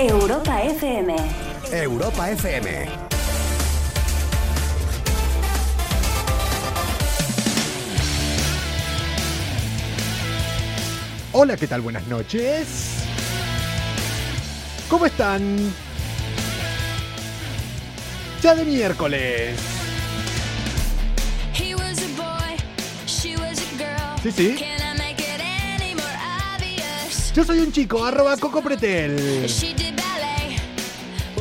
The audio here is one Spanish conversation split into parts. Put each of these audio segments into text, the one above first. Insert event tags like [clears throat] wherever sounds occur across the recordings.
Europa FM. Europa FM. Hola, ¿qué tal? Buenas noches. ¿Cómo están? Ya de miércoles. He was a boy, she was a girl. Sí, sí. Yo soy un chico, arroba Coco Pretel.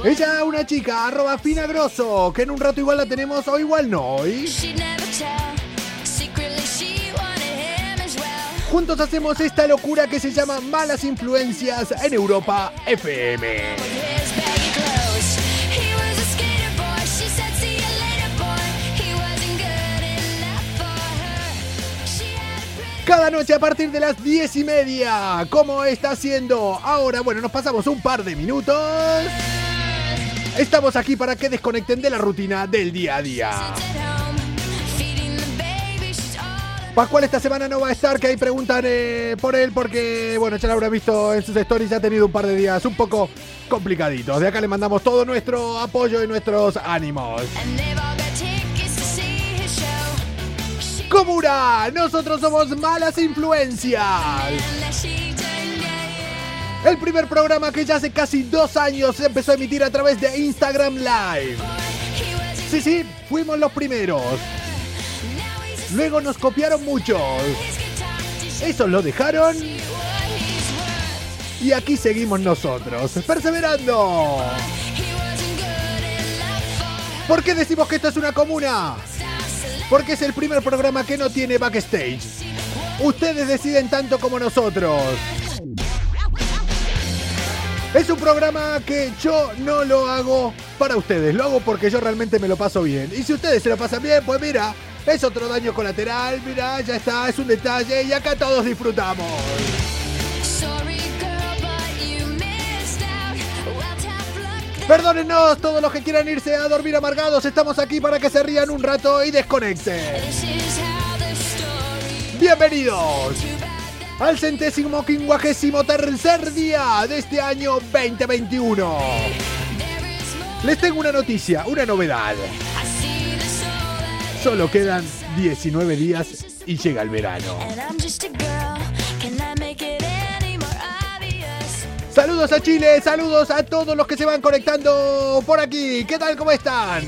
Ella una chica, arroba Fina Grosso, que en un rato igual la tenemos o igual no. ¿y? She'd never tell. Secretly, she wanted him as well. Juntos hacemos esta locura que se llama Malas Influencias en Europa FM. Cada noche a partir de las 10 y media. ¿Cómo está haciendo ahora? Bueno, nos pasamos un par de minutos. Estamos aquí para que desconecten de la rutina del día a día. Pascual esta semana no va a estar, que ahí preguntan eh, por él porque, bueno, ya lo habrá visto en sus stories, ya ha tenido un par de días un poco complicaditos. De acá le mandamos todo nuestro apoyo y nuestros ánimos. Comura, nosotros somos Malas Influencias. El primer programa que ya hace casi dos años se empezó a emitir a través de Instagram Live. Sí, sí, fuimos los primeros. Luego nos copiaron muchos. Esos lo dejaron y aquí seguimos nosotros, perseverando. ¿Por qué decimos que esto es una comuna? Porque es el primer programa que no tiene backstage. Ustedes deciden tanto como nosotros. Es un programa que yo no lo hago para ustedes, lo hago porque yo realmente me lo paso bien. Y si ustedes se lo pasan bien, pues mira, es otro daño colateral, mira, ya está, es un detalle y acá todos disfrutamos. Perdónennos todos los que quieran irse a dormir amargados, estamos aquí para que se rían un rato y desconecten. Bienvenidos. Al centésimo quincuagésimo tercer día de este año 2021. there is more. Les tengo una noticia, una novedad. Solo quedan 19 días y llega el verano. Saludos a Chile, saludos a todos los que se van conectando por aquí. ¿Qué tal? ¿Cómo están?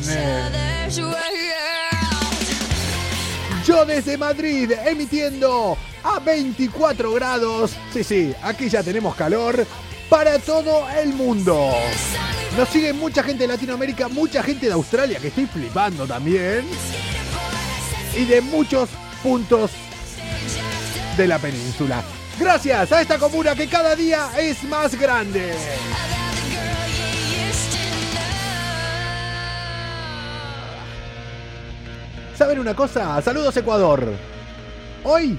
Yo desde Madrid emitiendo a 24 grados. Sí, sí, aquí ya tenemos calor para todo el mundo. Nos sigue mucha gente de Latinoamérica, mucha gente de Australia que estoy flipando también. Y de muchos puntos de la península. Gracias a esta comuna que cada día es más grande. ¿Saben una cosa? Saludos Ecuador. Hoy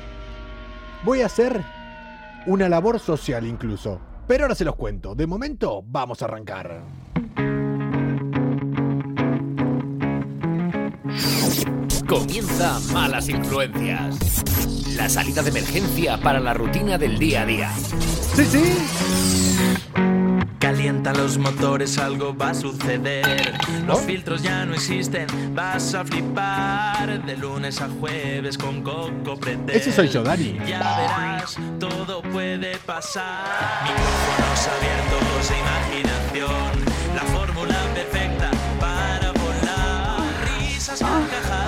voy a hacer una labor social incluso. Pero ahora se los cuento. De momento vamos a arrancar. Comienza Malas Influencias. La salida de emergencia para la rutina del día a día. Sí, sí. Calientan los motores, algo va a suceder. Los ¿Oh? filtros ya no existen, vas a flipar. De lunes a jueves con Coco Pretel. Ese soy yo, Dani. Ya verás, todo puede pasar. Micrófonos abiertos e imaginación. La fórmula perfecta para volar. Risas, carcajadas,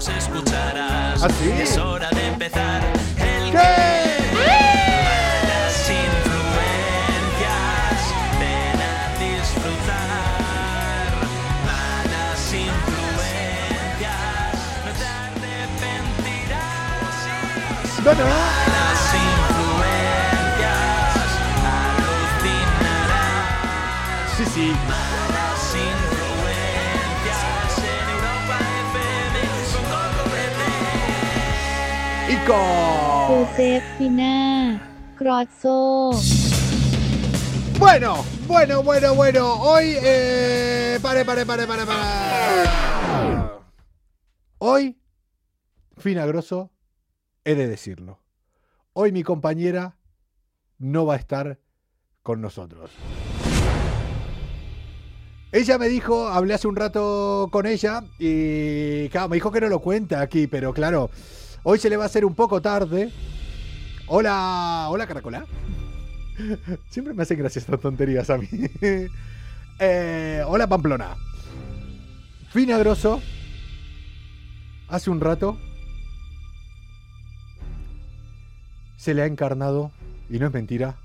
gritos escucharás. ¿Ah, sí? Es hora de empezar. El ¿Qué? Malas influencias, ven a disfrutar. Malas influencias, no te arrepentirás. Pretel. Y con... โจเซฟฟิน่ากรอดโซ Bueno, bueno, bueno, bueno. Hoy, eh... Pare, pare, pare, pare, pare. Hoy, Fina Grosso, he de decirlo. Hoy mi compañera no va a estar con nosotros. Ella me dijo, hablé hace un rato con ella y claro, me dijo que no lo cuenta aquí, pero claro, hoy se le va a hacer un poco tarde. Hola, hola Caracola. Siempre me hacen gracias estas tonterías a mí. Eh, hola Pamplona. Fina Grosso. Hace un rato se le ha encarnado, y no es mentira,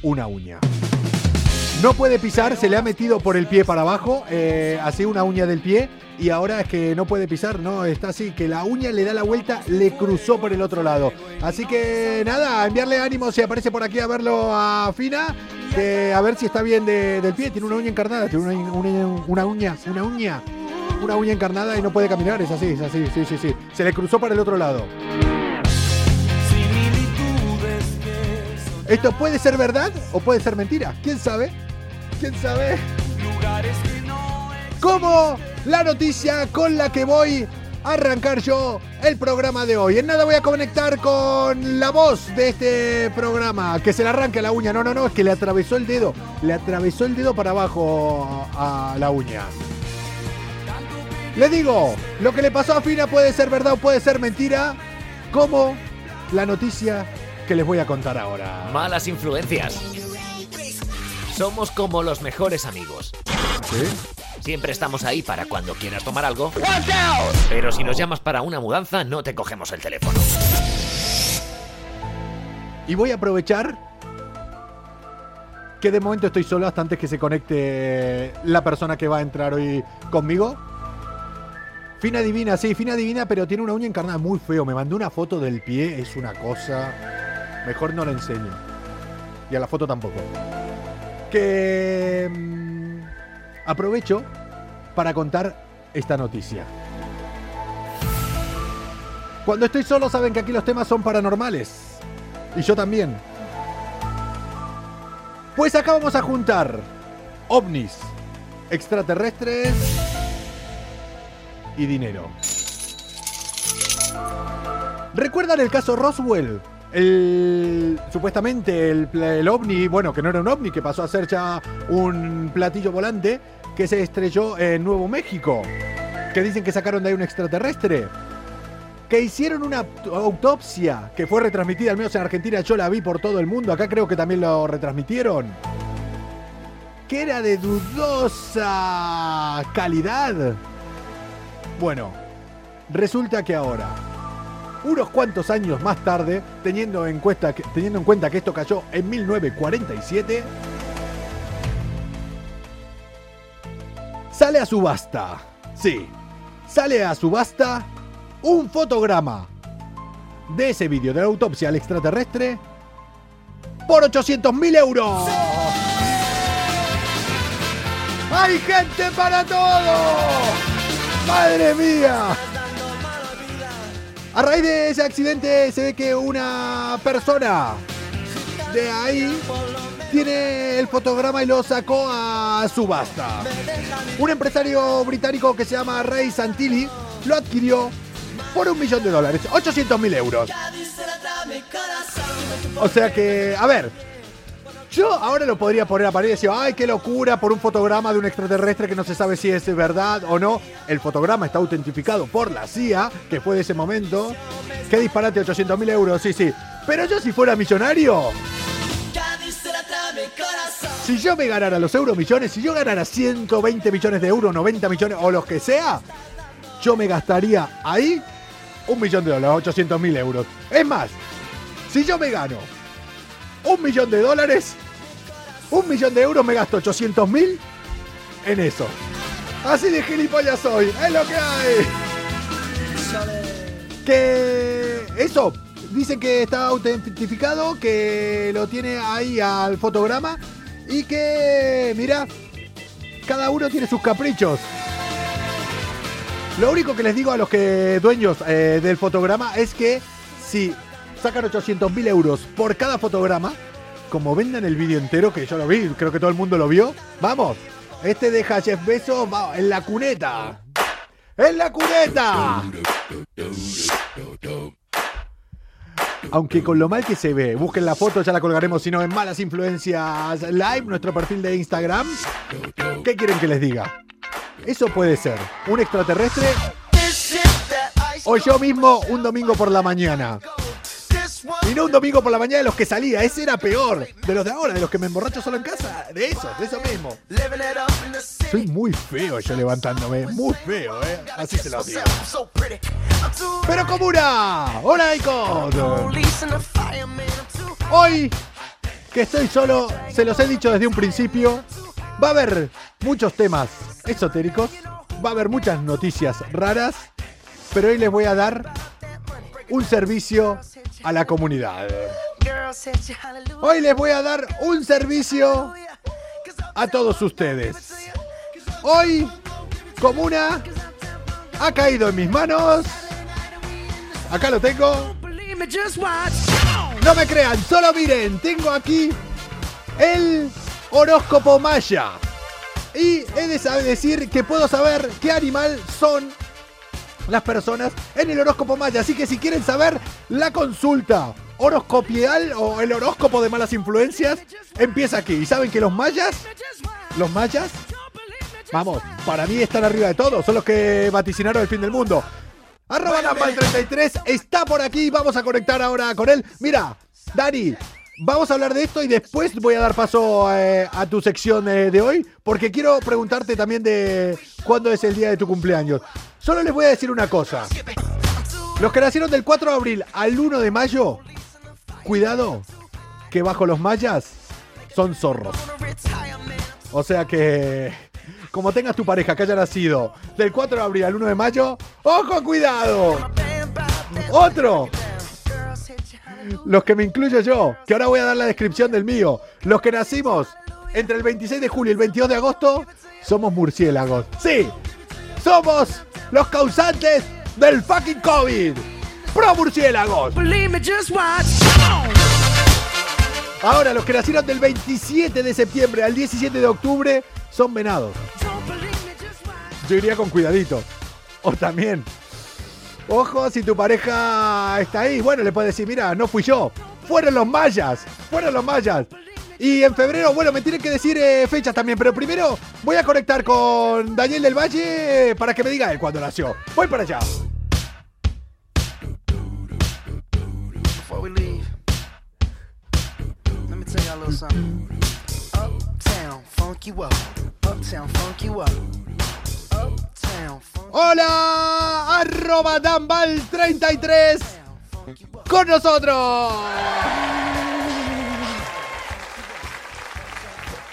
una uña. No puede pisar, se le ha metido por el pie para abajo, eh, así una uña del pie, y ahora es que no puede pisar, no, está así, que la uña le da la vuelta, le cruzó por el otro lado. Así que nada, enviarle ánimo si aparece por aquí a verlo a Fina, a ver si está bien de- del pie, tiene una uña encarnada, tiene una, una- una uña, una uña, una uña encarnada y no puede caminar, es así, es así, sí, sí, sí. Se le cruzó para el otro lado. ¿Esto puede ser verdad o puede ser mentira? ¿Quién sabe? ¿Quién sabe? Como la noticia con la que voy a arrancar yo el programa de hoy. En nada voy a conectar con la voz de este programa. Que se le arranque la uña. No, no, no, es que le atravesó el dedo. Le atravesó el dedo para abajo a la uña. Le digo, lo que le pasó a Fina puede ser verdad o puede ser mentira. Como la noticia que les voy a contar ahora. Malas influencias. Somos como los mejores amigos. Siempre estamos ahí para cuando quieras tomar algo. Pero si nos llamas para una mudanza, no te cogemos el teléfono. Y voy a aprovechar que de momento estoy solo hasta antes que se conecte la persona que va a entrar hoy conmigo. Fina divina, sí, fina divina, pero tiene una uña encarnada muy feo. Me mandó una foto del pie, es una cosa. Mejor no la enseño. Y a la foto tampoco. Que. mm, aprovecho para contar esta noticia. Cuando estoy solo saben que aquí los temas son paranormales. Y yo también. Pues acá vamos a juntar ovnis, extraterrestres y dinero. ¿Recuerdan el caso Roswell? El, supuestamente el, el ovni, bueno, que no era un ovni, que pasó a ser ya un platillo volante que se estrelló en Nuevo México. Que dicen que sacaron de ahí un extraterrestre que hicieron una aut- autopsia que fue retransmitida, al menos en Argentina yo la vi por todo el mundo, acá creo que también lo retransmitieron, que era de dudosa calidad. Bueno, resulta que ahora, unos cuantos años más tarde, teniendo en, cuenta que, teniendo en cuenta que esto cayó en 1947, sale a subasta. Sí, sale a subasta un fotograma de ese vídeo de la autopsia al extraterrestre por 800 mil euros. ¡Hay gente para todo! ¡Madre mía! A raíz de ese accidente se ve que una persona de ahí tiene el fotograma y lo sacó a subasta. Un empresario británico que se llama Ray Santilli lo adquirió por un millón de dólares, 800 mil euros. O sea que, a ver, yo ahora lo podría poner a pared y decir, ay, qué locura por un fotograma de un extraterrestre que no se sabe si es verdad o no. El fotograma está autentificado por la CIA, que fue de ese momento. Qué disparate, 800 mil euros, sí, sí. Pero yo si fuera millonario, si yo me ganara los euromillones, si yo ganara 120 millones de euros, 90 millones o los que sea, yo me gastaría ahí un millón de dólares, 800 mil euros. Es más, si yo me gano un millón de dólares, un millón de euros me gasto 800 mil en eso. Así de gilipollas soy, es lo que hay. Que eso, dicen que está autentificado, que lo tiene ahí al fotograma y que, mira, cada uno tiene sus caprichos. Lo único que les digo a los que dueños eh, del fotograma es que si sacan 800 mil euros por cada fotograma, como vendan el vídeo entero, que yo lo vi, creo que todo el mundo lo vio, vamos, este deja a Jeff va, en la cuneta. ¡En la cuneta! Aunque con lo mal que se ve, busquen la foto, ya la colgaremos, si no, en Malas Influencias Live, nuestro perfil de Instagram. ¿Qué quieren que les diga? Eso puede ser un extraterrestre o yo mismo un domingo por la mañana. Y no un domingo por la mañana de los que salía, ese era peor. De los de ahora, de los que me emborracho solo en casa. De eso, de eso mismo. Soy muy feo yo levantándome, muy feo, ¿eh? Así se lo digo. Pero Comuna, hola Icos. Hoy que estoy solo, se los he dicho desde un principio, va a haber muchos temas esotéricos, va a haber muchas noticias raras, pero hoy les voy a dar un servicio a la comunidad. Hoy les voy a dar un servicio a todos ustedes. Hoy, Comuna ha caído en mis manos. Acá lo tengo. No me crean, solo miren, tengo aquí el horóscopo maya. Y he de decir que puedo saber qué animal son las personas en el horóscopo maya. Así que si quieren saber la consulta horoscopial o el horóscopo de malas influencias, empieza aquí. ¿Y saben que los mayas, los mayas, vamos, para mí están arriba de todo, son los que vaticinaron el fin del mundo. Arroba Nampal 33 está por aquí, vamos a conectar ahora con él. Mira, Dani, vamos a hablar de esto y después voy a dar paso eh, a tu sección eh, de hoy, porque quiero preguntarte también de cuándo es el día de tu cumpleaños. Solo les voy a decir una cosa. Los que nacieron del 4 de abril al 1 de mayo, cuidado, que bajo los mayas son zorros. O sea que, como tengas tu pareja que haya nacido del 4 de abril al 1 de mayo, ¡ojo, cuidado! Otro, los que me incluyo yo, que ahora voy a dar la descripción del mío. Los que nacimos entre el 26 de julio y el 22 de agosto, somos murciélagos. Sí, somos los causantes del fucking COVID. ¡Pro murciélagos! Ahora, los que nacieron del 27 de septiembre al 17 de octubre son venados. Yo iría con cuidadito. O también, ojo, si tu pareja está ahí, bueno, le puedes decir, mira, no fui yo. Fueron los mayas. Fueron los mayas. Y en febrero, bueno, me tienen que decir eh, fechas también, pero primero voy a conectar con Daniel del Valle para que me diga él cuándo nació. Voy para allá. Hola, arroba Danbal33 con nosotros.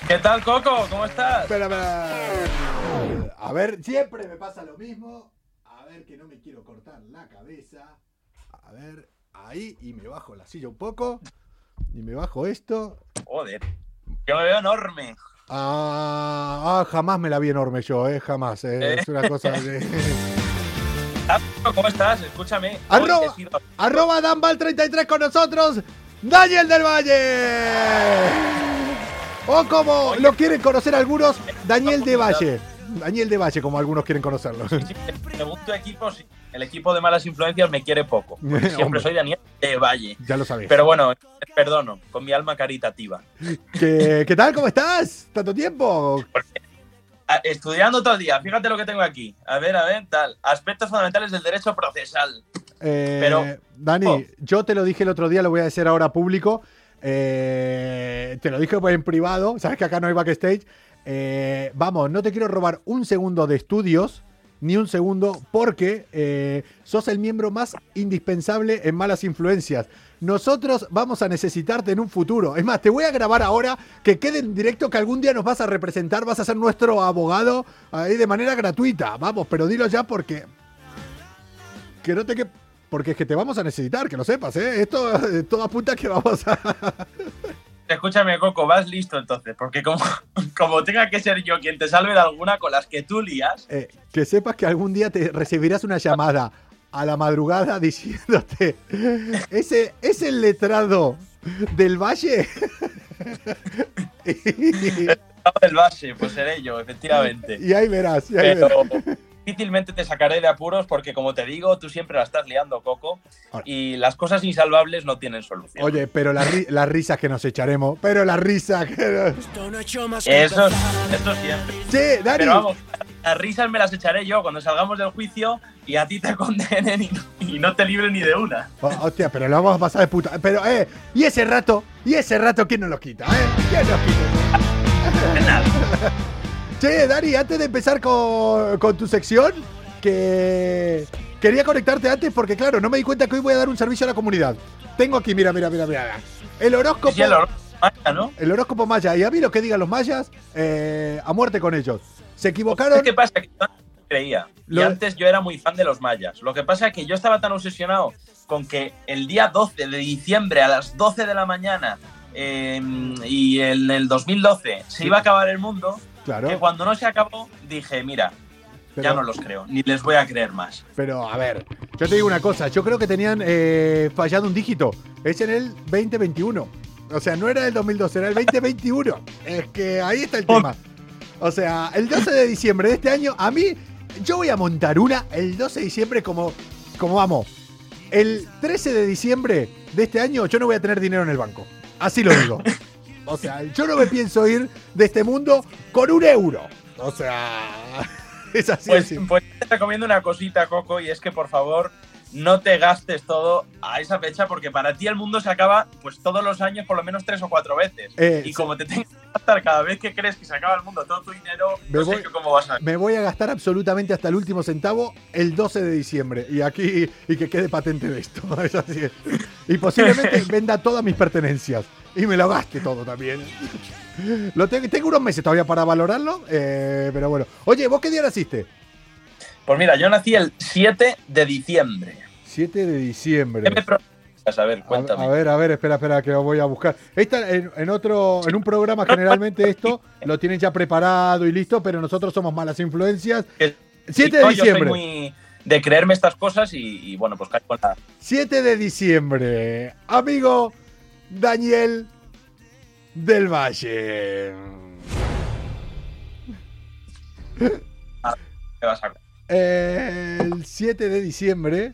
¿Qué tal, Coco? ¿Cómo estás? Espera, espera. A ver, siempre me pasa lo mismo. A ver que no me quiero cortar la cabeza. A ver, ahí y me bajo la silla un poco. Y me bajo esto. Joder. Yo me veo enorme. Ah, ah, jamás me la vi enorme yo, eh, jamás. eh, Es una cosa de... [laughs] ¿Cómo estás? Escúchame. Arroba, sido- arroba Danbal33 con nosotros, Daniel del Valle. O como lo quieren conocer algunos, Daniel de Valle. Daniel de Valle, como algunos quieren conocerlo. Sí, Según tu equipo, sí. el equipo de malas influencias me quiere poco. porque. [laughs] Siempre soy Daniel de Valle. Ya lo sabéis. Pero bueno, perdono, con mi alma caritativa. ¿Qué, qué tal? ¿Cómo estás? ¿Tanto tiempo? Ah, Estudiando todo el día, fíjate lo que tengo aquí. A ver, a ver, tal. Aspectos fundamentales del derecho procesal. Eh, Pero- Dani, Oh. yo te lo dije el otro día, lo voy a decir ahora público. Eh, te lo dije en privado, sabes que acá no hay backstage. Eh, vamos, no te quiero robar un segundo de estudios, ni un segundo, porque sos el miembro más indispensable en malas influencias. Nosotros vamos a necesitarte en un futuro. Es más, te voy a grabar ahora que quede en directo que algún día nos vas a representar, vas a ser nuestro abogado ahí de manera gratuita. Vamos, pero dilo ya porque que no te que porque es que te vamos a necesitar, que lo sepas, ¿eh? Esto todo apunta que vamos a. [laughs] Escúchame, Coco, vas listo entonces, porque como, como tenga que ser yo quien te salve de alguna con las que tú lías, eh, que sepas que algún día te recibirás una llamada a la madrugada [laughs] diciéndote: Ese es [laughs] el letrado del Valle. y, del base, pues seré yo, efectivamente. y ahí verás, y ahí Pero, verás. Difícilmente te sacaré de apuros porque, como te digo, tú siempre la estás liando, Coco, y las cosas insalvables no tienen solución. Oye, pero la ri- las risas que nos echaremos. Pero la risa que. Eso, eso siempre. Che, Dani. Pero vamos, las risas me las echaré yo cuando salgamos del juicio y a ti te condenen y, y no te libren ni de una. Oh, hostia, pero lo vamos a pasar de puta. Pero, eh, y ese rato, y ese rato, ¿quién nos lo quita, eh? ¿Quién nos quita? [laughs] Che, Dani, antes de empezar con, con tu sección, que quería conectarte antes porque, claro, no me di cuenta que hoy voy a dar un servicio a la comunidad. Tengo aquí, mira, mira, mira, mira. El horóscopo. Sí, el oro- Maya, ¿no? El horóscopo maya. Y a mí lo que digan los mayas, eh, a muerte con ellos. Se equivocaron. ¿Qué pasa? Que yo antes creía. Lo- Y antes yo era muy fan de los mayas. Lo que pasa es que yo estaba tan obsesionado con que el día 12 de diciembre a las 12 de la mañana eh, y en el 2012 se iba a acabar el mundo, Claro. que cuando no se acabó dije, mira, pero- ya no los creo, ni les voy a creer más. Pero, a ver, yo te digo una cosa, yo creo que tenían eh, fallado un dígito. Es en el 2021. O sea, no era el 2012, era el 2021. [laughs] es que ahí está el tema. O sea, el 12 de diciembre de este año, a mí, yo voy a montar una el 12 de diciembre como, como vamos. El 13 de diciembre de este año yo no voy a tener dinero en el banco. Así lo digo. [laughs] O sea, yo no me pienso ir de este mundo con un euro. O sea, [laughs] es así. Pues, así. pues te recomiendo una cosita, Coco, y es que por favor no te gastes todo a esa fecha porque para ti el mundo se acaba pues todos los años por lo menos tres o cuatro veces. Eh, y como te tengas que gastar cada vez que crees que se acaba el mundo todo tu dinero, Me no voy- sé cómo vas a... Me voy a gastar absolutamente hasta el último centavo el 12 de diciembre. Y aquí, y que quede patente de esto. [laughs] Es así. Y posiblemente [laughs] venda todas mis pertenencias. Y me lo gaste todo también. Lo tengo, tengo unos meses todavía para valorarlo. eh, pero bueno. Oye, ¿vos qué día naciste? Pues mira, yo nací el 7 de diciembre. 7 de diciembre. ¿Qué me pronuncias? A ver, A, cuéntame. a ver, a ver, espera, espera, que lo voy a buscar. Esta, en, en otro, en un programa generalmente esto lo tienen ya preparado y listo, pero nosotros somos malas influencias. Que- 7 Sí, de no, Yo diciembre. soy muy de creerme estas cosas y, y, bueno, pues caigo la... 7 de diciembre. Amigo Daniel del Valle. ¿qué vas a- El 7 de diciembre.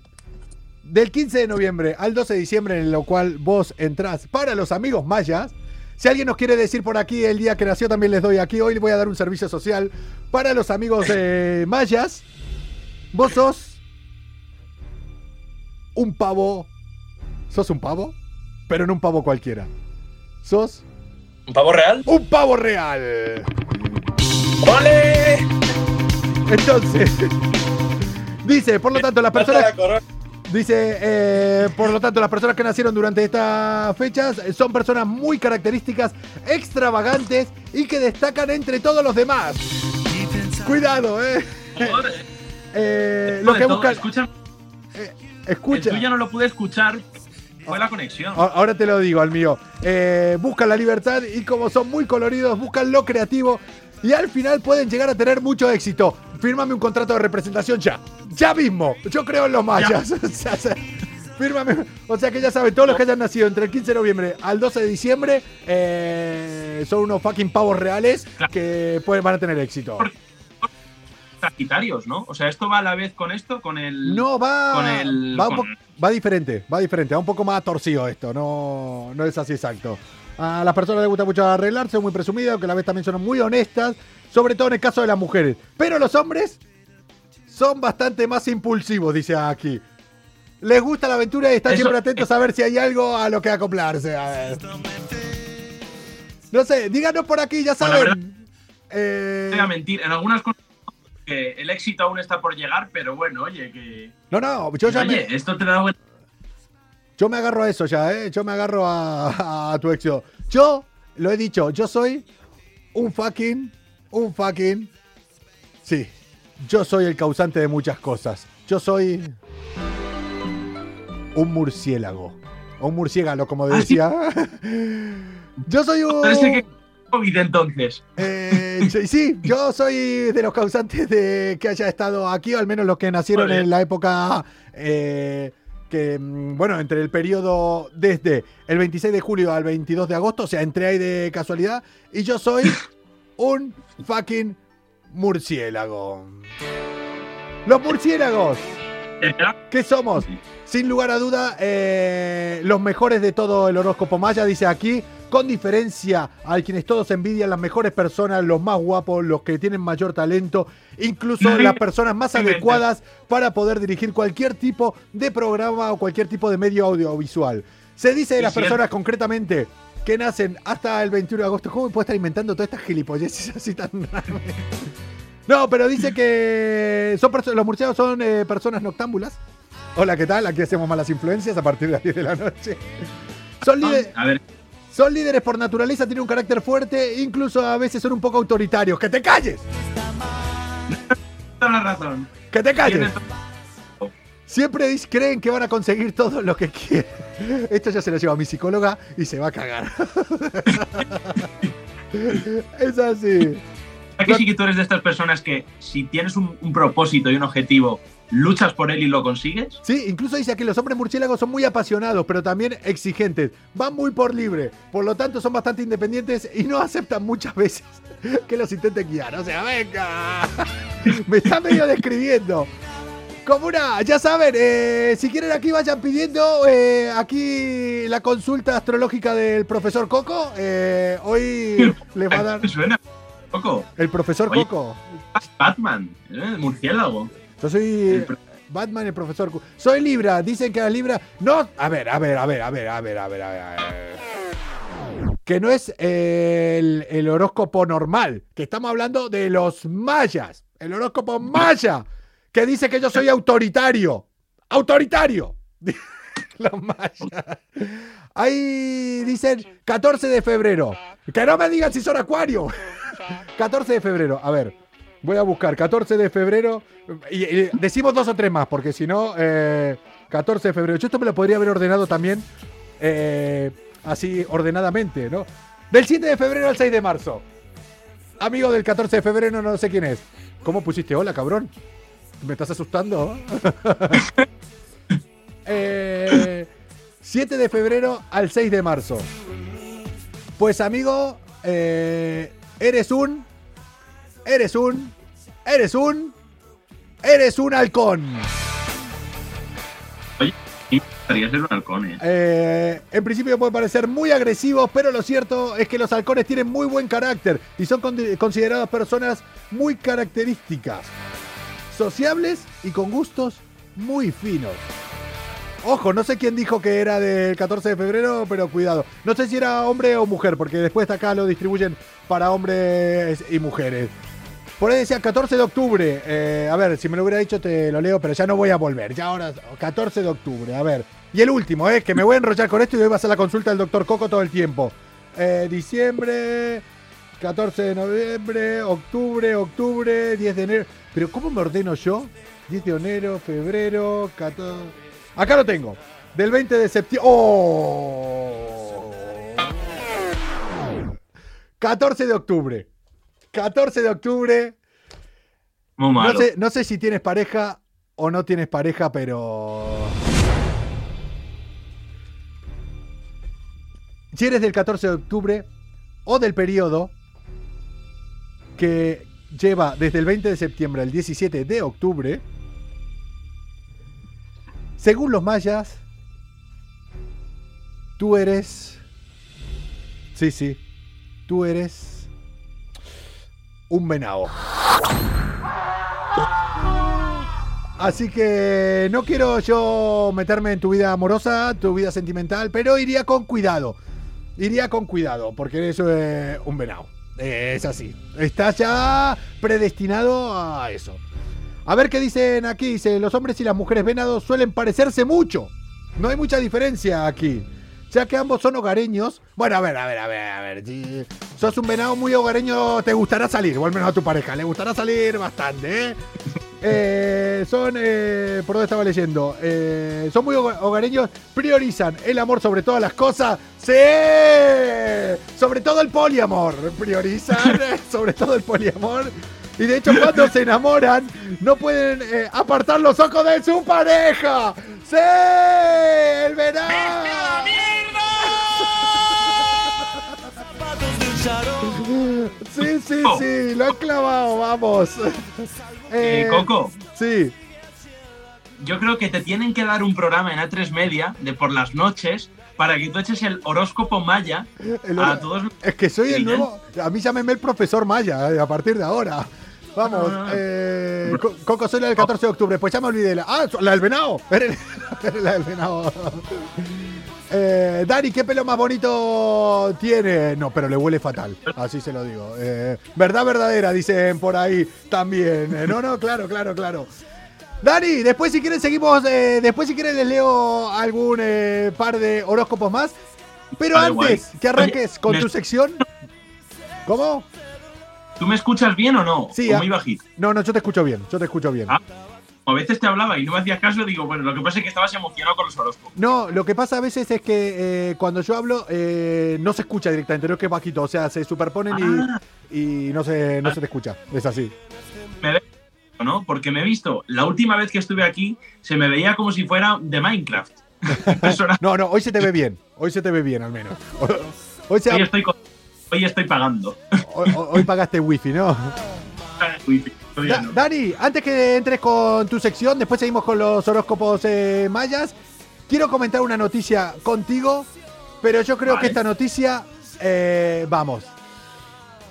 Del 15 de noviembre al 12 de diciembre, en lo cual vos entrás para los amigos mayas. Si alguien nos quiere decir por aquí el día que nació, también les doy aquí. Hoy voy a dar un servicio social para los amigos de [laughs] mayas. Vos sos un pavo. ¿Sos un pavo? Pero no un pavo cualquiera. Sos ¿Un pavo real? un pavo real. ¡Ole! Entonces, [laughs] dice, por lo tanto, las personas, dice, eh, por lo tanto, las personas que nacieron durante estas fechas eh, son personas muy características, extravagantes y que destacan entre todos los demás. Cuidado, eh. [laughs] Eh, lo que buscan, Escucha, escucha. el tuyo no lo pude escuchar. Fue la conexión. Ahora te lo digo al mío. Eh, buscan la libertad y como son muy coloridos, buscan lo creativo y al final pueden llegar a tener mucho éxito. Fírmame un contrato de representación ya. Ya mismo. Yo creo en los mayas. [laughs] O sea, Fírmame. O sea que ya saben, todos los que hayan nacido entre el 15 de noviembre al 12 de diciembre eh, son unos fucking pavos reales que pueden, van a tener éxito. Sagitarios, ¿no? O sea, esto va a la vez con esto, con el. No, va. Con el. va, con- diferente, va diferente, va un poco más torcido esto, no, no es así exacto. A las personas les gusta mucho arreglarse, muy presumidas, aunque a la vez también son muy honestas, sobre todo en el caso de las mujeres. Pero los hombres son bastante más impulsivos, dice aquí. Les gusta la aventura y están Eso- siempre atentos a ver si hay algo a lo que acoplarse. A ver. No sé, díganos por aquí, ya la saben. Eh, No voy a mentir. En algunas cosas que el éxito aún está por llegar, pero bueno, oye, que. no, no, yo ya me- Oye, esto te da vuelta. Yo me agarro a eso ya, ¿eh? Yo me agarro a, a tu éxito. Yo, lo he dicho, yo soy un fucking, un fucking... Sí, yo soy el causante de muchas cosas. Yo soy un murciélago. O un murciélago, como Ah, sí. decía. [laughs] Yo soy un... Que COVID entonces. Eh, sí, sí, yo soy de los causantes de que haya estado aquí, o al menos los que nacieron Vale. en la época eh, que, mm, bueno, entre el periodo desde el 26 de julio al 22 de agosto, o sea, entré ahí de casualidad, y yo soy un fucking murciélago. Los murciélagos. ¿Qué somos? Sin lugar a duda, eh, los mejores de todo el horóscopo maya, dice aquí, con diferencia a quienes todos envidian, las mejores personas, los más guapos, los que tienen mayor talento, incluso las personas más adecuadas para poder dirigir cualquier tipo de programa o cualquier tipo de medio audiovisual. Se dice de las personas concretamente que nacen hasta el 21 de agosto. ¿Cómo me puedo estar inventando todas estas gilipolleces así tan raras? No, pero dice que son los murciélagos son eh, personas noctámbulas. Hola, ¿qué tal? Aquí hacemos malas influencias a partir de las 10 de la noche. Son, líder- A ver, son líderes por naturaleza, tienen un carácter fuerte, incluso a veces son un poco autoritarios. ¡Que te calles! toda la razón. ¡Que te calles! Siempre creen que van a conseguir todo lo que quieren. Esto ya se lo lleva a mi psicóloga y se va a cagar. [laughs] es así. ¿Sabes que sí que tú eres de estas personas que si tienes un, un propósito y un objetivo, luchas por él y lo consigues? Sí, incluso dice que los hombres murciélagos son muy apasionados, pero también exigentes. Van muy por libre, por lo tanto son bastante independientes y no aceptan muchas veces [laughs] que los intenten guiar. O sea, venga, [laughs] me está medio describiendo. Como una, ya saben, eh, si quieren aquí vayan pidiendo eh, aquí la consulta astrológica del profesor Coco. eh, hoy [laughs] les va a dar ¿Te suena? Poco. el profesor Oye. Coco. Batman, ¿eh? murciélago. Yo soy pro- Batman, el profesor. Soy Libra. Dicen que la Libra. No. A ver, a ver, a ver, a ver, a ver, a ver, a ver. Que no es eh, el, el horóscopo normal. Que estamos hablando de los mayas. El horóscopo maya. Que dice que yo soy autoritario. Autoritario. [laughs] los mayas. Ahí dicen 14 de febrero. Que no me digan si son acuario. [laughs] 14 de febrero. A ver. Voy a buscar 14 de febrero. Y, y decimos dos o tres más, porque si no, eh, 14 de febrero. Yo esto me lo podría haber ordenado también eh, así ordenadamente, ¿no? Del 7 de febrero al 6 de marzo. Amigo del 14 de febrero, no sé quién es. ¿Cómo pusiste hola, cabrón? ¿Me estás asustando? [laughs] Eh, 7 de febrero al 6 de marzo. Pues amigo, eh, eres un... Eres un... Eres un... Eres un halcón. Oye, gustaría ser un halcón, ¿eh? Eh, en principio puede parecer muy agresivos, pero lo cierto es que los halcones tienen muy buen carácter y son con- consideradas personas muy características, sociables y con gustos muy finos. Ojo, no sé quién dijo que era del 14 de febrero, pero cuidado. No sé si era hombre o mujer, porque después de acá lo distribuyen para hombres y mujeres. Por ahí decía 14 de octubre. Eh, a ver, si me lo hubiera dicho te lo leo, pero ya no voy a volver. Ya ahora, 14 de octubre. A ver. Y el último, eh, que me voy a enrollar con esto y hoy va a ser la consulta del doctor Coco todo el tiempo. Eh, diciembre, 14 de noviembre, octubre, octubre, 10 de enero. Pero ¿cómo me ordeno yo? 10 de enero, febrero, 14... Acá lo tengo. Del 20 de septiembre. ¡Oh! 14 de octubre. 14 de octubre. Muy malo. No sé, no sé si tienes pareja o no tienes pareja, pero. Si eres del 14 de octubre o del periodo que lleva desde el 20 de septiembre al 17 de octubre, según los mayas, tú eres. Sí, sí. Tú eres. Un venado. Así que no quiero yo meterme en tu vida amorosa, tu vida sentimental, pero iría con cuidado. Iría con cuidado, porque eres eh, un venado. Eh, es así. Estás ya predestinado a eso. A ver qué dicen aquí. Dice, los hombres y las mujeres venados suelen parecerse mucho. No hay mucha diferencia aquí. Ya que ambos son hogareños. Bueno, a ver, a ver, a ver, a ver. Si sos un venado muy hogareño, te gustará salir. O al menos a tu pareja. Le gustará salir bastante, ¿eh? [laughs] Eh, son, eh, por dónde estaba leyendo, Eh, son muy hoga- hogareños, priorizan el amor sobre todas las cosas. Sí, sobre todo el poliamor, priorizan [laughs] eh, sobre todo el poliamor. Y de hecho cuando se enamoran no pueden eh, apartar los ojos de su pareja. Sí, el verano. [laughs] Sí, sí, sí, lo han clavado, vamos. [laughs] Eh, Eh, Coco, Sí. Yo creo que te tienen que dar un programa en A3 Media de por las noches para que tú eches el horóscopo maya El a hor- todos. Es que soy el Miguel. nuevo. A mí llámeme el profesor Maya eh, a partir de ahora. Vamos, Ah. eh, Co- Coco, soy la del 14 de octubre. Pues ya me olvidé. La, ah, la del venado. [laughs] La del venado. Eh, Dani, ¿qué pelo más bonito tiene? No, pero le huele fatal. Así se lo digo. Eh, verdad verdadera, dicen por ahí también. Eh, no, no, claro, claro, claro. Dani, después si quieren seguimos, eh, después si quieren les leo algún eh, par de horóscopos más. Pero Vale, antes guay. que arranques con tu sección. ¿Cómo? ¿Tú me escuchas bien o no? Sí, O ah. muy bajito. No, no, yo te escucho bien, yo te escucho bien. Ah. A veces te hablaba y no me hacías caso, digo, bueno, lo que pasa es que estabas emocionado con los horóscopos. No, lo que pasa a veces es que eh, cuando yo hablo eh, no se escucha directamente, no es que es bajito, o sea, se superponen Ah. y, y no, se, no se te escucha. Es así. Me ve- ¿no? Porque me he visto, la última vez que estuve aquí, se me veía como si fuera de Minecraft. [laughs] No, no, hoy se te ve bien, hoy se te ve bien al menos. Hoy, se hoy, estoy con- hoy estoy pagando. hoy- hoy pagaste wifi, ¿no? Todavía Da- no. Dani, antes que entres con tu sección, después seguimos con los horóscopos eh, mayas. Quiero comentar una noticia contigo, pero yo creo Vale. que esta noticia, eh, vamos,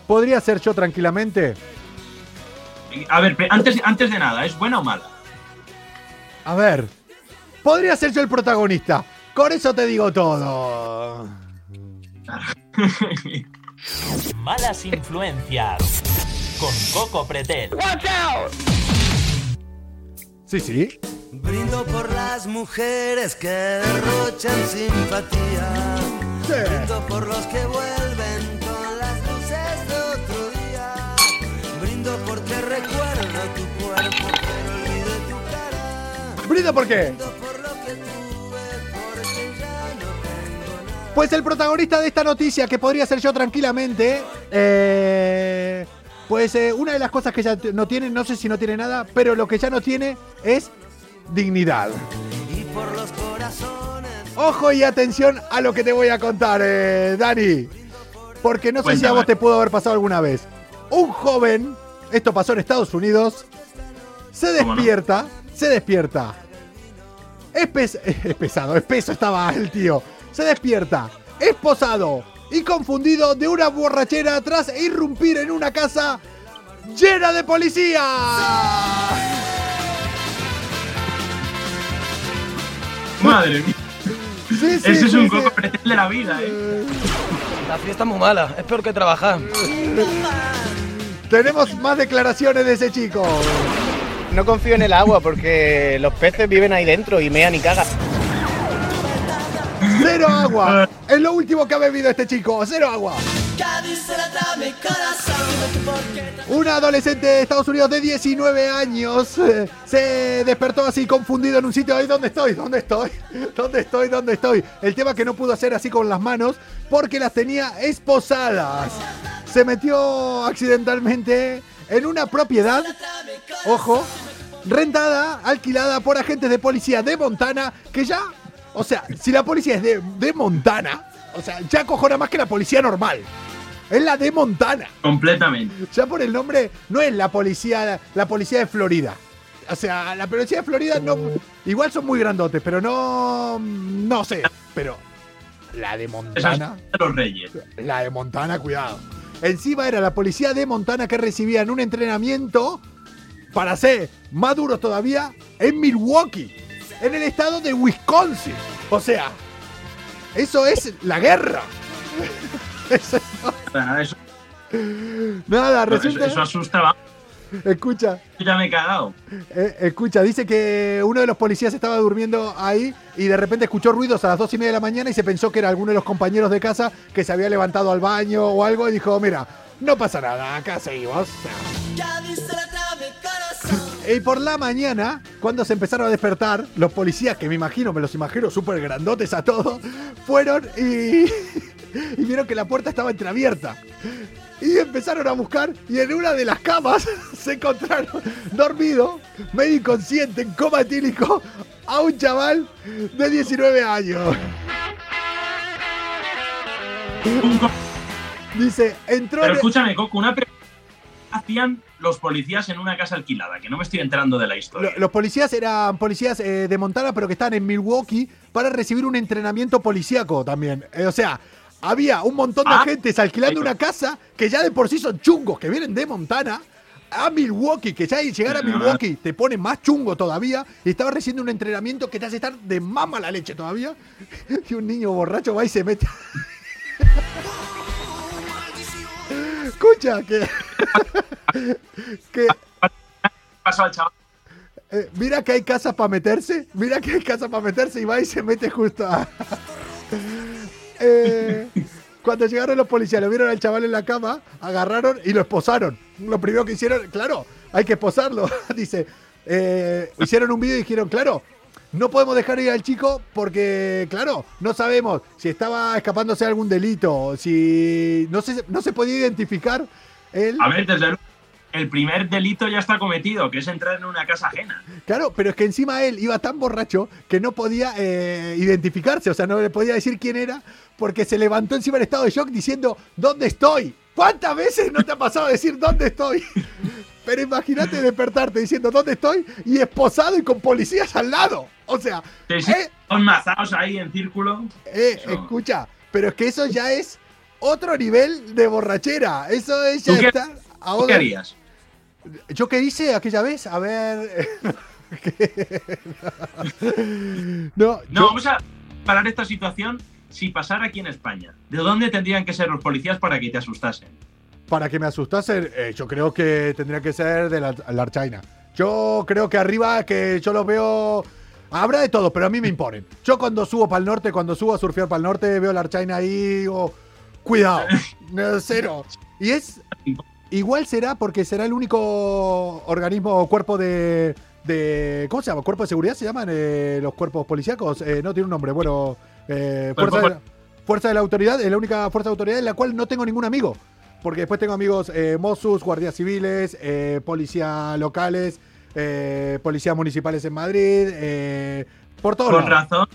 podría ser yo tranquilamente. A ver, antes, antes de nada, ¿es buena o mala? A ver, podría ser yo el protagonista. Con eso te digo todo. Malas influencias. Con Coco Pretel. Sí, sí. Brindo por las mujeres que derrochan simpatía. Sí. Brindo por los que vuelven con las luces de otro día. Brindo porque recuerdo tu cuerpo, pero olvidé tu cara. ¿Brindo por qué? Brindo por lo que tuve, porque ya no tengo nada. Pues el protagonista de esta noticia, que podría ser yo tranquilamente, eh, pues eh, una de las cosas que ya no tiene, no sé si no tiene nada, pero lo que ya no tiene es dignidad. Y por los corazones. Ojo y atención a lo que te voy a contar, eh, Dani. Porque no sé si a vos te pudo haber pasado alguna vez. Un joven, esto pasó en Estados Unidos, se despierta, se despierta. Es, pes- [laughs] es pesado, es peso estaba el tío. Se despierta, es posado y confundido de una borrachera tras irrumpir en una casa llena de policía. Madre mía. Sí, sí, Ese es sí, un sí. coco de la vida, ¿eh? La fiesta es muy mala, es peor que trabajar. Tenemos más declaraciones de ese chico. No confío en el agua porque los peces viven ahí dentro y mean y cagan. Cero agua. [laughs] Es lo último que ha bebido este chico. Cero agua. Un adolescente de Estados Unidos de 19 años eh, se despertó así confundido en un sitio. Ahí, ¿dónde estoy? ¿Dónde estoy? [laughs] ¿Dónde estoy? ¿Dónde estoy? El tema que no pudo hacer así con las manos porque las tenía esposadas. Se metió accidentalmente en una propiedad, ojo, rentada, alquilada por agentes de policía de Montana que ya, o sea, si la policía es de, de Montana, o sea, ya cojona más que la policía normal. Es la de Montana. Completamente. Ya por el nombre, no es la policía, la policía de Florida. O sea, la policía de Florida no. Igual son muy grandotes, pero no. No sé. Pero. La de Montana. los reyes. La de Montana, cuidado. Encima era la policía de Montana que recibían un entrenamiento para ser más duros todavía en Milwaukee, en el estado de Wisconsin. O sea, eso es la guerra. [laughs] Eso es- Eso, nada, eso, resulta. eso asustaba. Escucha. Ya me he cagado. Eh, escucha, dice que uno de los policías estaba durmiendo ahí y de repente escuchó ruidos a las dos y media de la mañana y se pensó que era alguno de los compañeros de casa que se había levantado al baño o algo y dijo, mira, no pasa nada, acá seguimos. Y por la mañana, cuando se empezaron a despertar, los policías, que me imagino, me los imagino súper grandotes a todos, fueron y, [laughs] y vieron que la puerta estaba entreabierta. Y empezaron a buscar y en una de las camas [laughs] se encontraron dormido, medio inconsciente, en coma etílico, a un chaval de 19 años. Dice, entró Pero en- escúchame, Coco, una, pre- hacían los policías en una casa alquilada? Que no me estoy enterando de la historia. Lo- Los policías eran policías eh, de Montana, pero que estaban en Milwaukee para recibir un entrenamiento policíaco también. Eh, o sea, había un montón de Ah. agentes alquilando una casa que ya de por sí son chungos, que vienen de Montana a Milwaukee, que ya llegar a. Milwaukee te pone más chungo todavía, y estaba recibiendo un entrenamiento que te hace estar de mama la leche todavía, [laughs] y un niño borracho va y se mete... Escucha, que... que Pasó al chaval. eh, mira que hay casas para meterse, mira que hay casas para meterse y va y se mete justo a... [laughs] Eh, cuando llegaron los policías, lo vieron al chaval en la cama, agarraron y lo esposaron. Lo primero que hicieron, claro, hay que esposarlo. [laughs] Dice, eh, hicieron un vídeo y dijeron, claro, no podemos dejar ir al chico porque, claro, no sabemos si estaba escapándose de algún delito, si no se, no se podía identificar él. A ver, desde el primer delito ya está cometido, que es entrar en una casa ajena. Claro, pero es que encima él iba tan borracho que no podía eh, identificarse, o sea, no le podía decir quién era, porque se levantó encima en estado de shock diciendo, ¿dónde estoy? ¿Cuántas veces no te ha pasado decir dónde estoy? [laughs] Pero imagínate despertarte diciendo dónde estoy y esposado y con policías al lado. O sea, sí, Son mazados ahí en círculo. eh, escucha, pero es que eso ya es otro nivel de borrachera. Eso es ya ¿Tú qué- estar a ¿Tú qué harías? ¿Yo qué hice aquella vez? A ver. [laughs] no, No, yo- vamos a parar esta situación si pasara aquí en España. ¿De dónde tendrían que ser los policías para que te asustasen? para que me asustasen, eh, yo creo que tendría que ser de la, la China. Yo creo que arriba, que yo los veo. Habrá de todo, pero a mí me imponen. Yo cuando subo para el norte, cuando subo a surfear para el norte, veo la China ahí digo, cuidado, [laughs] cero. Y es. Igual será porque será el único organismo o cuerpo de. de ¿Cómo se llama? ¿Cuerpo de seguridad se llaman eh, los cuerpos policíacos? Eh, no tiene un nombre. Bueno, eh, fuerza, de, fuerza de la autoridad, es la única fuerza de autoridad en la cual no tengo ningún amigo. Porque después tengo amigos eh, Mossus, guardias civiles, eh, policía locales, eh, policías municipales en Madrid, eh, por todos Con lados. razón,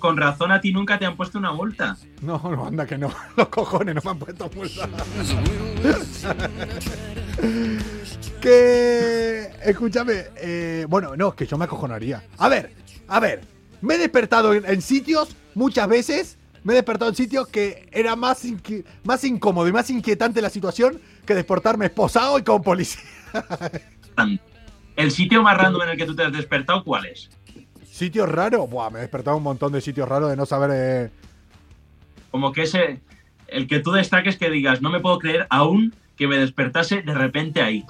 con razón a ti nunca te han puesto una multa. No, no, anda que no. [laughs] Los cojones no me han puesto multa. [laughs] que. Escúchame. eh, bueno, no, es que yo me acojonaría. A ver, a ver. Me he despertado en, en sitios muchas veces. Me he despertado en sitios que era más, inqui- más incómodo y más inquietante la situación que despertarme esposado y con policía. [laughs] ¿El sitio más random en el que tú te has despertado cuál es? ¿Sitios raros? Buah, me he despertado un montón de sitios raros de no saber. eh, Como que ese, el que tú destaques que digas, no me puedo creer aún que me despertase de repente ahí.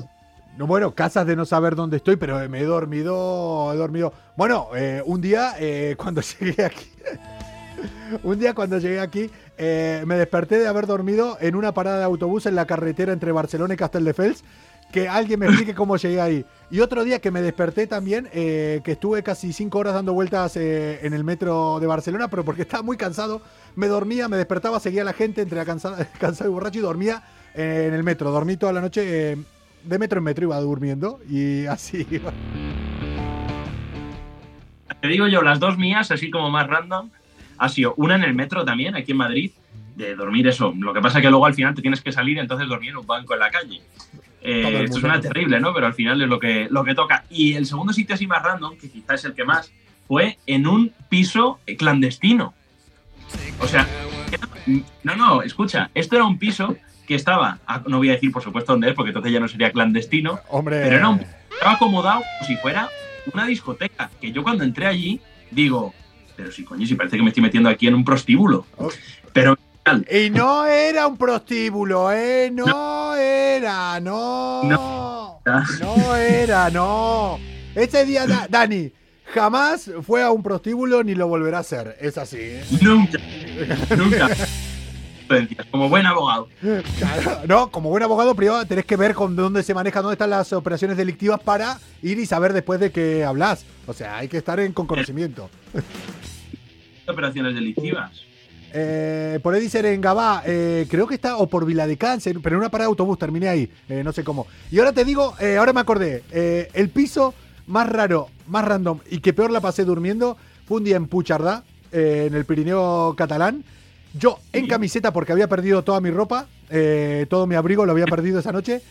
No, bueno, casas de no saber dónde estoy, pero me he dormido, he dormido. Bueno, eh, un día eh, [laughs] cuando llegué aquí, un día cuando llegué aquí, eh, me desperté de haber dormido en una parada de autobús en la carretera entre Barcelona y Castelldefels. Que alguien me explique cómo llegué ahí. Y otro día que me desperté también, eh, que estuve casi cinco horas dando vueltas eh, en el metro de Barcelona, pero porque [laughs] estaba muy cansado, me dormía, me despertaba, seguía la gente entre cansada, [laughs] cansado y borracho y dormía eh, en el metro. Dormí toda la noche. de metro en metro iba durmiendo y [laughs] así. Te digo yo, las dos mías, así como más random, ha sido una en el metro también, aquí en Madrid, de dormir eso. Lo que pasa es que luego al final te tienes que salir, entonces dormir en un banco en la calle. Eh, esto suena terrible, ¿no? Pero al final es lo que, lo que toca. Y el segundo sitio así más random, que quizás es el que más, fue en un piso clandestino. O sea, no, no, escucha, esto era un piso que estaba, no voy a decir por supuesto dónde es, porque entonces ya no sería clandestino, Hombre. pero era un, estaba acomodado como si fuera una discoteca. Que yo cuando entré allí, digo, pero si coño, si parece que me estoy metiendo aquí en un prostíbulo. Pero Y no era un prostíbulo, ¿eh? No, era, no. No. era, no. Ese día, Da- Dani, jamás fue a un prostíbulo ni lo volverá a hacer. Es así, ¿eh? nunca, nunca. [laughs] Como buen abogado. Claro, no, como buen abogado privado tenés que ver con dónde se manejan, dónde están las operaciones delictivas para ir y saber después de qué hablas. O sea, hay que estar en, con conocimiento. [laughs] Operaciones delictivas. Eh, por ahí dicen en Gabá, eh, creo que está, o por Vila de Cáncer, pero en una parada de autobús, terminé ahí, eh, no sé cómo. Y ahora te digo, ahora me acordé, el piso más raro, más random y que peor la pasé durmiendo fue un día en Puchardá, en el Pirineo catalán. Yo en camiseta porque había perdido toda mi ropa, todo mi abrigo lo había perdido esa noche.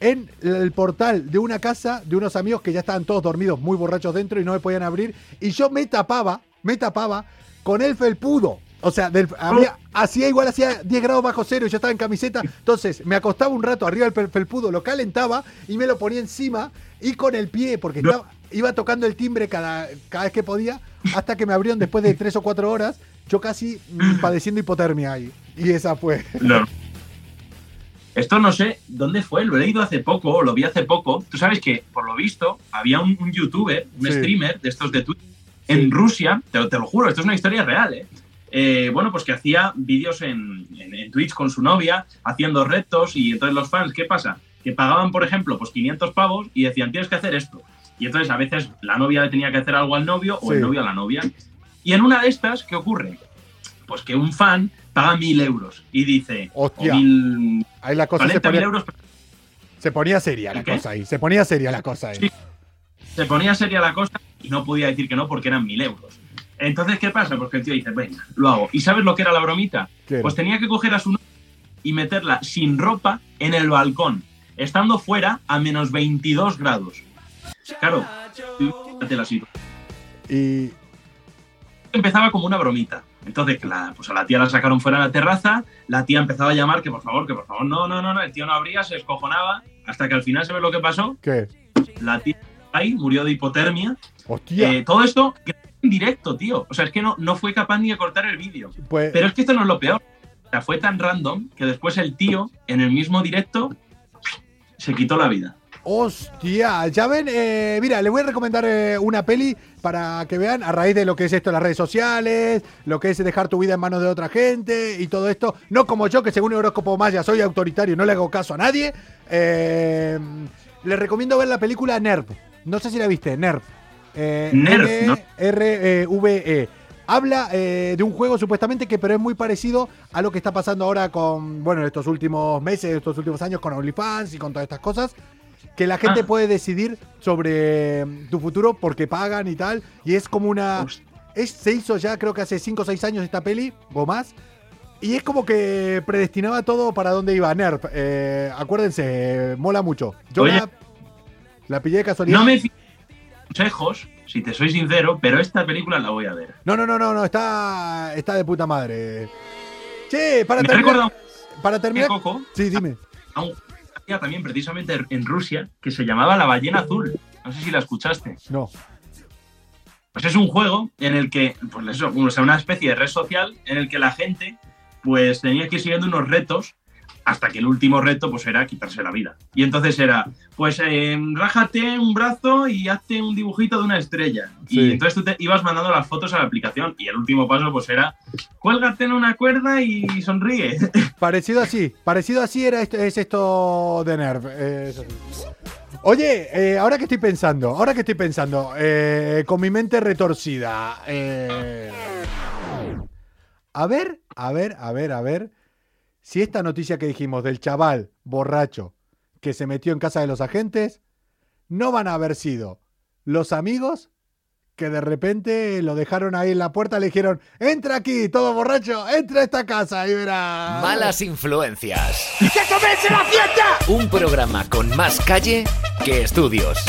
en el portal de una casa de unos amigos que ya estaban todos dormidos, muy borrachos dentro y no me podían abrir. Y yo me tapaba, me tapaba con el felpudo. O sea, del- había- hacía igual, hacía 10 grados bajo cero y yo estaba en camiseta. Entonces me acostaba un rato arriba del fel- felpudo, lo calentaba y me lo ponía encima y con el pie, porque estaba- iba tocando el timbre cada, cada vez que podía, hasta que me abrieron después de 3 o 4 horas, yo casi mm, padeciendo hipotermia ahí. Y esa fue. No. [laughs] Esto no sé dónde fue, lo he leído hace poco, lo vi hace poco. Tú sabes que, por lo visto, había un, un youtuber, un Sí. streamer de estos de Twitch en Rusia, te, te lo juro, esto es una historia real, ¿eh? Eh, bueno, pues que hacía vídeos en, en- en Twitch con su novia, haciendo retos, y entonces los fans, ¿qué pasa? Que pagaban, por ejemplo, pues 500 pavos y decían, tienes que hacer esto. Y entonces a veces la novia le tenía que hacer algo al novio o el novio a la novia. Y en una de estas, ¿qué ocurre? Pues que un fan paga mil euros y dice, o Hostia. mil, Ahí la cosa se 40 mil ponía, euros, se ponía seria la cosa ahí. Se ponía seria la cosa ahí. Sí. se ponía seria la cosa y no podía decir que no porque eran mil euros. Entonces, ¿qué pasa? Pues que el tío dice, venga, lo hago. ¿Y sabes lo que era la bromita? Pues tenía que coger a su novia y meterla sin ropa en el balcón, estando fuera a menos 22 grados. Claro, fíjate la situación. Y empezaba como una bromita. Entonces, la- pues a la tía la sacaron fuera a la terraza, la tía empezaba a llamar que por favor, que por favor, no, no, no, no, el tío no abría, se escojonaba, hasta que al final se ve lo que pasó, ¿qué? la tía ahí murió de hipotermia. Hostia. Eh, todo esto en directo, tío. O sea, es que no, no fue capaz ni de cortar el vídeo. Pues- Pero es que esto no es lo peor. O sea, fue tan random que después el tío, en el mismo directo, se quitó la vida. Hostia, ya ven, eh, mira, les voy a recomendar eh, una peli para que vean a raíz de lo que es esto en las redes sociales, lo que es dejar tu vida en manos de otra gente y todo esto. No como yo, que según el horóscopo Maya soy autoritario y no le hago caso a nadie. Eh, les recomiendo ver la película Nerv. No sé si la viste, Nerv. Eh, Nerv, ¿no? R-V-E. Habla eh, de un juego supuestamente que pero es muy parecido a lo que está pasando ahora con, bueno, estos últimos meses, estos últimos años con OnlyFans y con todas estas cosas que la gente Ah. puede decidir sobre mm, tu futuro porque pagan y tal. Y es como una. Es, se hizo ya, creo que hace 5 o 6 años esta peli, o más. Y es como que predestinaba todo para dónde iba. Nerf, eh, acuérdense, mola mucho. Yo la, la pillé de casualidad. No me fijé consejos, si te soy sincero, pero esta película la voy a ver. No, no, no, no, no, está, está de puta madre. Che, para Me terminar. Para terminar. Coco Sí, dime. a un también precisamente en Rusia que se llamaba La ballena azul. No sé si la escuchaste. No. Pues es un juego en el que, pues eso, o sea, una especie de red social en el que la gente pues tenía que ir siguiendo unos retos hasta que el último reto pues era quitarse la vida. Y entonces era, pues eh, rájate un brazo y hazte un dibujito de una estrella. Sí. Y entonces tú te ibas mandando las fotos a la aplicación y el último paso pues era, cuélgate en una cuerda y sonríe. [laughs] Parecido así, parecido así era esto, es esto de Nerv. eh. Oye, eh, ahora que estoy pensando, ahora que estoy pensando, eh, con mi mente retorcida. eh, a ver, a ver, a ver, a ver. Si esta noticia que dijimos del chaval borracho que se metió en casa de los agentes, no van a haber sido los amigos que de repente lo dejaron ahí en la puerta, le dijeron, entra aquí, todo borracho, entra a esta casa y verá. Malas influencias. ¡Que comience la fiesta! Un programa con más calle que estudios.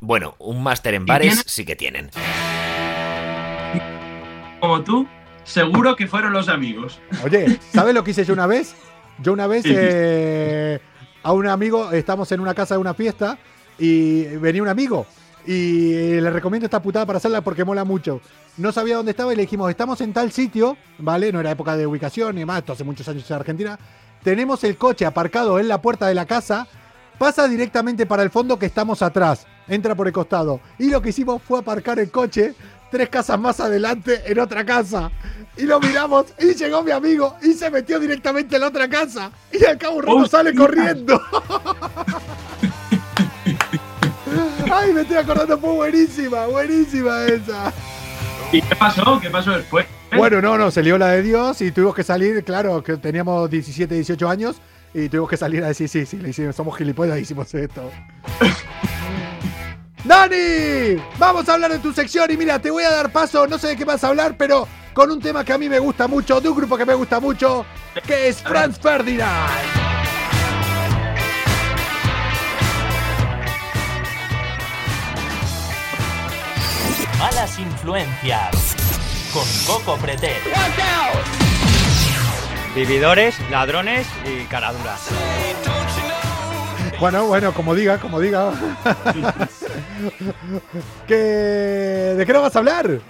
Bueno, un máster en bares sí que tienen. Como tú, seguro que fueron los amigos. Oye, ¿sabes lo que hice yo una vez? Yo una vez eh, a un amigo, estamos en una casa de una fiesta y venía un amigo y le recomiendo esta putada para hacerla porque mola mucho. No sabía dónde estaba y le dijimos, estamos en tal sitio, ¿vale? No era época de ubicación ni demás, esto hace muchos años en Argentina. Tenemos el coche aparcado en la puerta de la casa, pasa directamente para el fondo que estamos atrás, entra por el costado. Y lo que hicimos fue aparcar el coche tres casas más adelante en otra casa. Y lo miramos y llegó mi amigo y se metió directamente en la otra casa. Y al cabo un sale corriendo. [laughs] Ay, me estoy acordando, fue buenísima, buenísima esa. ¿Y qué pasó? ¿Qué pasó después? Bueno, no, no, se lió la de Dios y tuvimos que salir, claro, que teníamos 17, 18 años y tuvimos que salir a decir, sí, sí, le hicimos, somos gilipollas, hicimos esto. [laughs] Dani, vamos a hablar de tu sección y mira, te voy a dar paso, no sé de qué vas a hablar, pero con un tema que a mí me gusta mucho, de un grupo que me gusta mucho, que es Franz Ferdinand. Malas influencias con Coco Pretel. Vividores, ladrones y caraduras. Bueno, bueno, como diga, como diga. [laughs] ¿Qué... ¿De qué nos vas a hablar?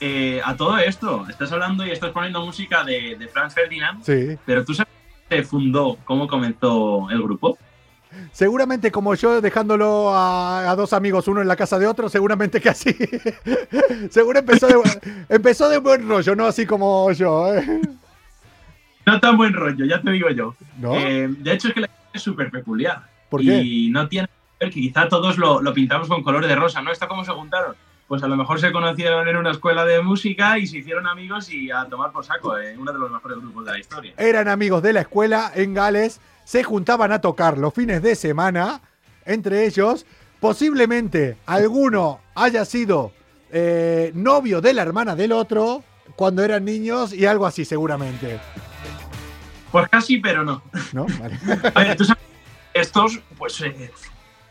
Eh, a todo esto, estás hablando y estás poniendo música de, de Franz Ferdinand, Sí. pero tú sabes cómo se fundó, cómo comenzó el grupo. Seguramente como yo dejándolo a, a dos amigos, uno en la casa de otro, seguramente que así. [laughs] Seguro empezó de, [laughs] empezó de buen rollo, no así como yo. ¿eh? No tan buen rollo, ya te digo yo. ¿No? Eh, de hecho, es que la es súper peculiar. ¿Por Y no tiene que ver que quizá todos lo, lo pintamos con color de rosa, ¿no? ¿Está cómo se juntaron? Pues a lo mejor se conocieron en una escuela de música y se hicieron amigos y a tomar por saco, eh, uno de los mejores grupos de la historia. Eran amigos de la escuela en Gales, se juntaban a tocar los fines de semana, entre ellos, posiblemente alguno haya sido eh, novio de la hermana del otro cuando eran niños y algo así seguramente. Pues casi, pero no. ¿No? Vale. [laughs] A ver, tú sabes, estos pues eh,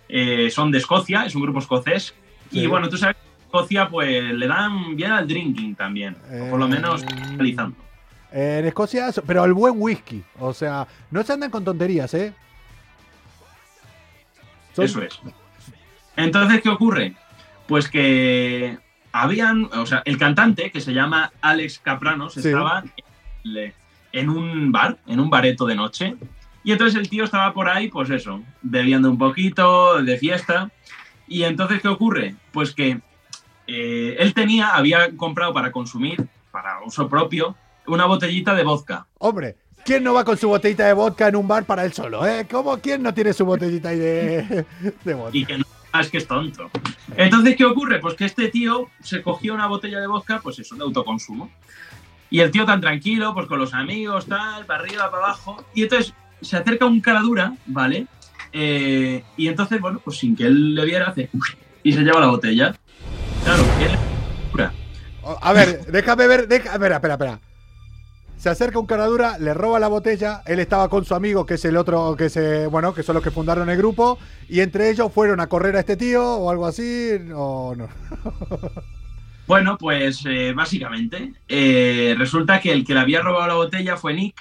eh, son de Escocia, es un grupo escocés. Sí. Y bueno, tú sabes que en Escocia pues le dan bien al drinking también, o por lo menos realizando. En Escocia, pero el buen whisky. O sea, no se andan con tonterías, ¿eh? Son- Eso es. Entonces, ¿qué ocurre? Pues que habían, o sea, el cantante que se llama Alex Capranos Sí. estaba en, en un bar, en un bareto de noche. Y entonces el tío estaba por ahí, pues eso, bebiendo un poquito de fiesta. Y entonces, ¿qué ocurre? Pues que eh, él tenía, había comprado para consumir, para uso propio, una botellita de vodka. Hombre, ¿quién no va con su botellita de vodka en un bar para él solo? ¿eh? ¿Cómo quién no tiene su botellita ahí de, [laughs] de vodka? Y que no ah, es que es tonto. Entonces, ¿qué ocurre? Pues que este tío se cogió una botella de vodka, pues eso, de autoconsumo. Y el tío tan tranquilo, pues con los amigos, tal, para arriba, para abajo. Y entonces se acerca un cara dura, ¿vale? Eh, y entonces, bueno, pues sin que él le viera, hace y se lleva la botella. Claro, él. A ver, déjame ver. Deja, espera, espera, espera. Se acerca un caradura, le roba la botella. Él estaba con su amigo, que es el otro, que se, bueno, que son los que fundaron el grupo. Y entre ellos fueron a correr a este tío o algo así. O no. [laughs] Bueno, pues eh, básicamente, eh, resulta que el que le había robado la botella fue Nick,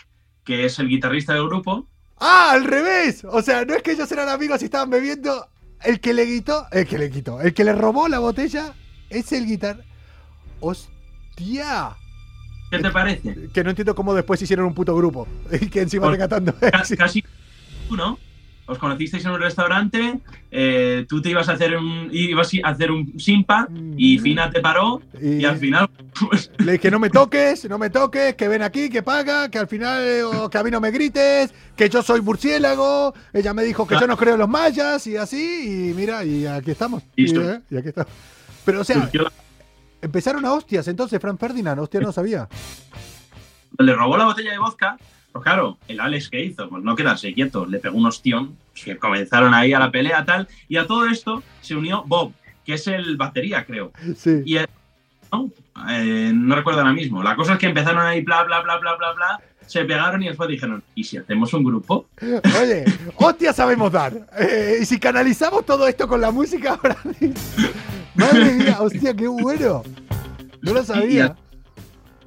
que es el guitarrista del grupo. ¡Ah! ¡Al revés! O sea, no es que ellos eran amigos y estaban bebiendo. El que le quitó. El que le quitó. El que le robó la botella es el guitar. ¡Hostia! ¿Qué te parece? Que no entiendo cómo después hicieron un puto grupo. [laughs] Y que encima Por- recatando. [laughs] Casi, casi tú, ¿no? Os conocisteis en un restaurante, eh, tú te ibas a hacer un, ibas a hacer un simpa y Fina te paró y, al final, pues, Le dije, no me toques, no me toques, que ven aquí, que paga, que al final, que a mí no me grites, que yo soy murciélago. Ella me dijo que yo no creo en los mayas y así, y mira, y aquí estamos. Y, eh, y aquí estamos. Pero, o sea, empezaron a hostias entonces, Frank Ferdinand, hostia, no sabía. le robó la botella de vodka. Claro, el Alex que hizo, pues no quedarse quieto, le pegó un ostión, que comenzaron ahí a la pelea tal, y a todo esto se unió Bob, que es el batería, creo. Sí. Y no, Eh, no recuerdo ahora mismo. La cosa es que empezaron ahí, bla, bla, bla, bla, bla, bla, se pegaron y después dijeron, ¿y si hacemos un grupo? [laughs] Oye, hostias sabemos dar. Eh, y si canalizamos todo esto con la música ahora. Madre mía, hostia, qué bueno. No lo sabía.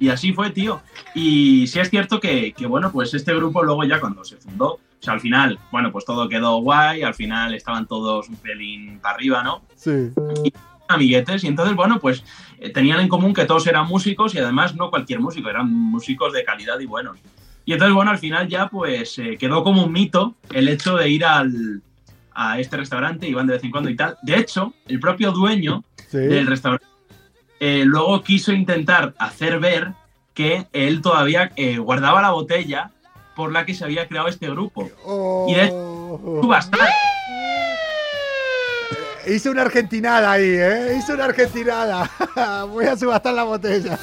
Y así fue, tío. Y sí es cierto que, que, bueno, pues este grupo luego ya cuando se fundó, o sea, al final, bueno, pues todo quedó guay, al final estaban todos un pelín para arriba, ¿no? Sí. amiguetes y entonces bueno pues eh, tenían en común que todos eran músicos y además no cualquier músico eran músicos de calidad y buenos y entonces bueno al final ya pues eh, quedó como un mito el hecho de ir al a este restaurante iban de vez en cuando y tal de hecho el propio dueño Sí. del restaurante eh, luego quiso intentar hacer ver que él todavía eh, guardaba la botella por la que se había creado este grupo y de hecho subastar Hice una argentinada ahí, ¿eh? Hice una argentinada. [laughs] Voy a subastar la botella.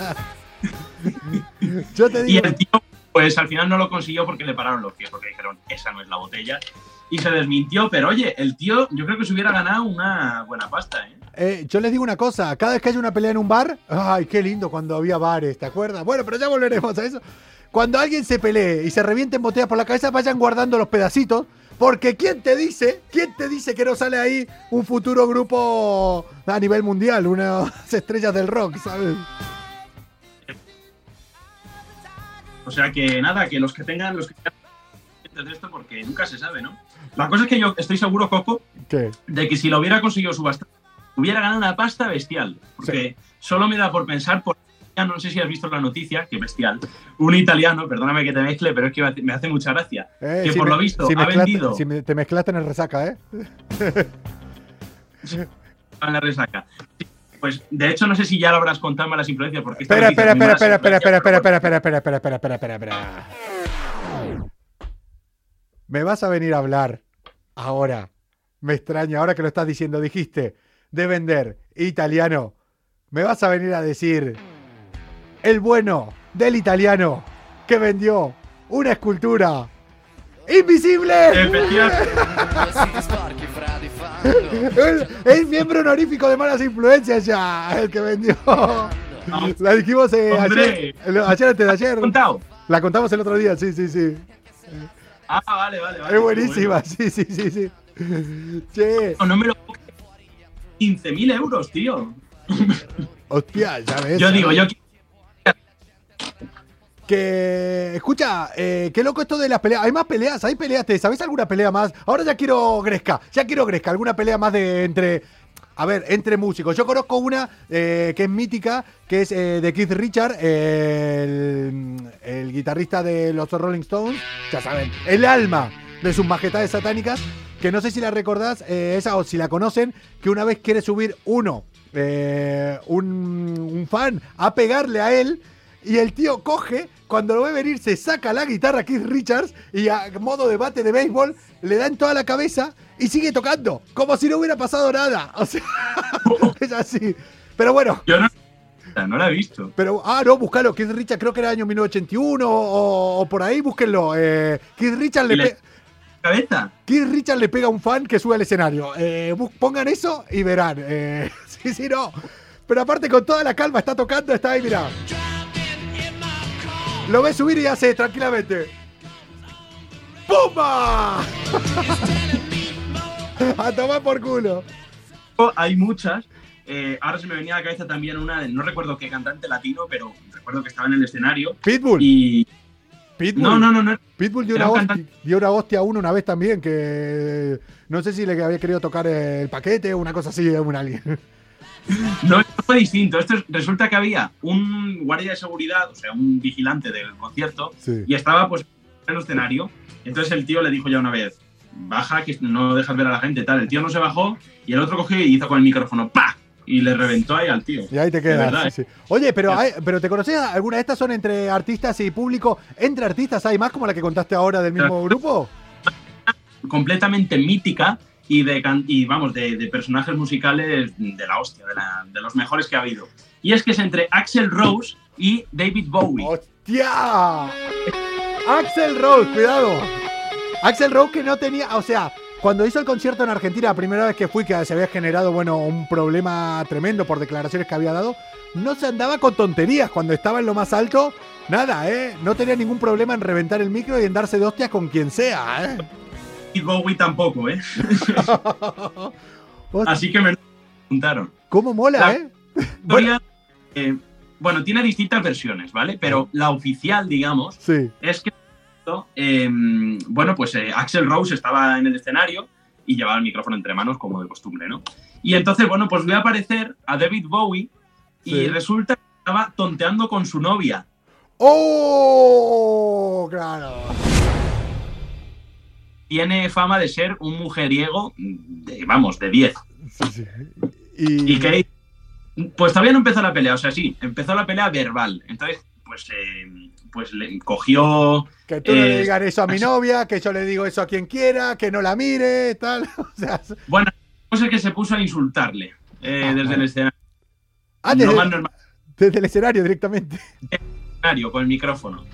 [laughs] Yo te Y digo. el tío, pues al final no lo consiguió porque le pararon los pies, porque dijeron, esa no es la botella. Y se desmintió, pero oye, el tío, yo creo que se hubiera ganado una buena pasta, ¿eh? Eh, yo les digo una cosa, cada vez que hay una pelea en un bar, ay, qué lindo cuando había bares, ¿te acuerdas? Bueno, pero ya volveremos a eso. Cuando alguien se pelee y se revienten botellas por la cabeza, vayan guardando los pedacitos, Porque ¿quién te dice, quién te dice que no sale ahí un futuro grupo a nivel mundial, unas [laughs] estrellas del rock, ¿sabes? O sea que nada, que los que tengan, los que tengan pendientes de esto, porque nunca se sabe, ¿no? La cosa es que yo estoy seguro, Coco, ¿Qué? de que si lo hubiera conseguido subastar, hubiera ganado una pasta bestial. Porque solo me da por pensar por. ya No sé si has visto la noticia, que bestial. Un italiano, perdóname que te mezcle, pero es que me hace- mucha gracia. Eh, que si por me- lo visto si ha mezclaste- vendido Si me- te mezclaste en el resaca, ¿eh? [laughs] a la resaca. Pues de hecho, no sé si ya lo habrás contado en malas influencias. Porque Espera, espera, espera, malas espera, espera, espera, influencias, espera, espera, espera, espera, espera, espera, espera, espera. Me vas a venir a hablar ahora. Me extraña, ahora que lo estás diciendo, dijiste de vender italiano. Me vas a venir a decir el bueno del italiano que vendió una escultura invisible. el, [laughs] el miembro honorífico de malas influencias ya, el que vendió. La dijimos eh, ayer, ayer antes de ayer. contado? La contamos el otro día, sí, sí, sí. Ah, vale, vale, vale. Es buenísima, [laughs] sí, sí, sí, sí. Che, No, no me lo puedo creer. 15.000 euros, tío. hostia, ya ves. Yo digo, yo Que, escucha, eh, qué loco esto de las peleas. Hay más peleas, hay peleas. ¿Te sabes alguna pelea más? Ahora ya quiero Gresca, ya quiero Gresca. Alguna pelea más de entre. A ver, entre músicos. Yo conozco una eh, que es mítica, que es eh, de Keith Richard, el, el guitarrista de los Rolling Stones. Ya saben, el alma de sus majestades satánicas. Que no sé si la recordás, eh, esa o si la conocen, que una vez quiere subir uno, un, un fan, a pegarle a él. Y el tío coge, cuando lo ve venir, se saca la guitarra Keith Richards y a modo de bate de béisbol le da en toda la cabeza y sigue tocando, como si no hubiera pasado nada. [laughs] O sea, es así. Pero bueno. Yo no, no la he visto. Pero, ah, no, búscalo. Keith Richards creo que era año 1981 o, o por ahí, búsquenlo. Eh, Keith Richards le, ¿Y le- cabeza? Keith Richards le pega a un fan que sube al escenario. Eh, pongan eso y verán. Eh, [laughs] sí, sí, no. Pero aparte, con toda la calma, está tocando, está ahí, mira. Lo ves subir y hace tranquilamente. ¡Pumba! [laughs] a tomar por culo. Hay muchas. Eh, ahora se me venía a la cabeza también una, de- no recuerdo qué cantante latino, pero recuerdo que estaba en el escenario. Pitbull. Y. Pitbull. No, no, no, no. Pitbull dio una, un hostia, dio una hostia a uno una vez también, que no sé si le había querido tocar el paquete o una cosa así a un alguien. No, esto fue distinto. Esto es- resulta que había un guardia de seguridad, o sea, un vigilante del concierto, Sí. y estaba pues en el escenario. Entonces el tío le dijo ya una vez, baja que no dejas ver a la gente, tal. El tío no se bajó y el otro cogió y hizo con el micrófono, ¡pa! Y le reventó ahí al tío. Y ahí te quedas. verdad, sí, ¿eh? sí. Oye, pero, hay- pero ¿te conoces? ¿Alguna de estas son entre artistas y público? ¿Entre artistas hay más como la que contaste ahora del mismo grupo? completamente mítica y de y vamos de, de personajes musicales de la hostia, de los mejores que ha habido. Y es que es entre Axel Rose y David Bowie. ¡Hostia! Axel Rose, cuidado. Axel Rose que no tenía, o sea, cuando hizo el concierto en Argentina, la primera vez que fui, que se había generado, bueno, un problema tremendo por declaraciones que había dado, no se andaba con tonterías. Cuando estaba en lo más alto, nada, ¿eh? No tenía ningún problema en reventar el micro y en darse de hostias con quien sea, ¿eh? David Bowie tampoco, ¿eh? [laughs] Así que me preguntaron. ¿Cómo mola, La eh? [laughs] historia, eh, bueno, tiene distintas versiones, ¿vale? Pero la oficial, digamos, Sí. es que, eh, bueno, pues eh, Axel Rose estaba en el escenario y llevaba el micrófono entre manos como de costumbre, ¿no? Y entonces, bueno, pues ve a aparecer a David Bowie y Sí. resulta que estaba tonteando con su novia. ¡Oh! Claro. Tiene fama de ser un mujeriego, de, vamos, de 10. Y, Y que, pues todavía no empezó la pelea, o sea, sí, empezó la pelea verbal. Entonces, pues, eh, pues le cogió... Que tú no le eh, digas eso a mi novia, que yo le digo eso a quien quiera, que no la mire, tal. [laughs] O sea, Bueno, cosa es que se puso a insultarle eh, desde el escenario. ah, desde, más normal, desde el escenario directamente. escenario, con el micrófono.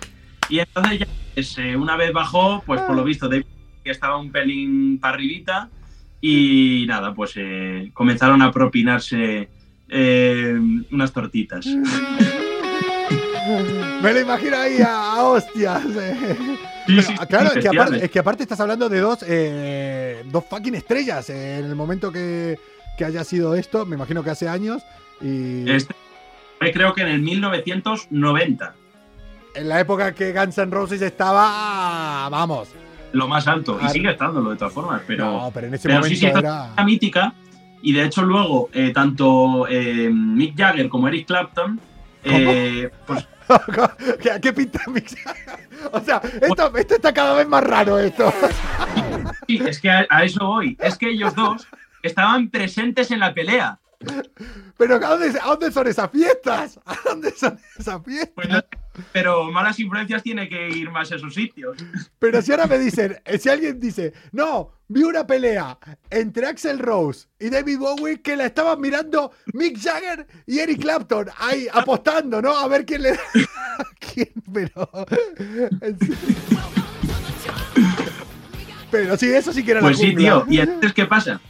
Y entonces ya, pues, eh, una vez bajó, pues por lo visto, David que estaba un pelín para arribita y nada, pues eh, comenzaron a propinarse eh, unas tortitas. Me lo imagino ahí a, a hostias. eh. Sí, Pero, sí, ah, claro, es que, aparte, es que aparte estás hablando de dos, eh, dos fucking estrellas en el momento que, que haya sido esto, me imagino que hace años, y Este creo que en el 1990, en la época que Guns N' Roses estaba, vamos, lo más alto. Y sigue estándolo de todas formas, pero, no, pero en ese pero momento sí, sí, esta era... es una mítica. Y de hecho luego, eh, tanto eh, Mick Jagger como Eric Clapton, eh, pues [laughs] ¿Qué, qué pinta Mick Jagger? O sea, esto, esto está cada vez más raro esto. sí, es que a, a eso voy. Es que ellos dos estaban presentes en la pelea. Pero ¿a dónde, a dónde son esas fiestas? [laughs] ¿A dónde son esas fiestas? Pues no- pero malas influencias tiene que ir más a esos sitios. Pero si ahora me dicen, eh, si alguien dice, no, vi una pelea entre Axel Rose y David Bowie que la estaban mirando Mick Jagger y Eric Clapton, ahí apostando, ¿no? A ver quién le da. [laughs] ¿Quién? Pero. [laughs] Pero sí, eso sí que era Pues la sí, jungla. tío. ¿Y entonces qué pasa?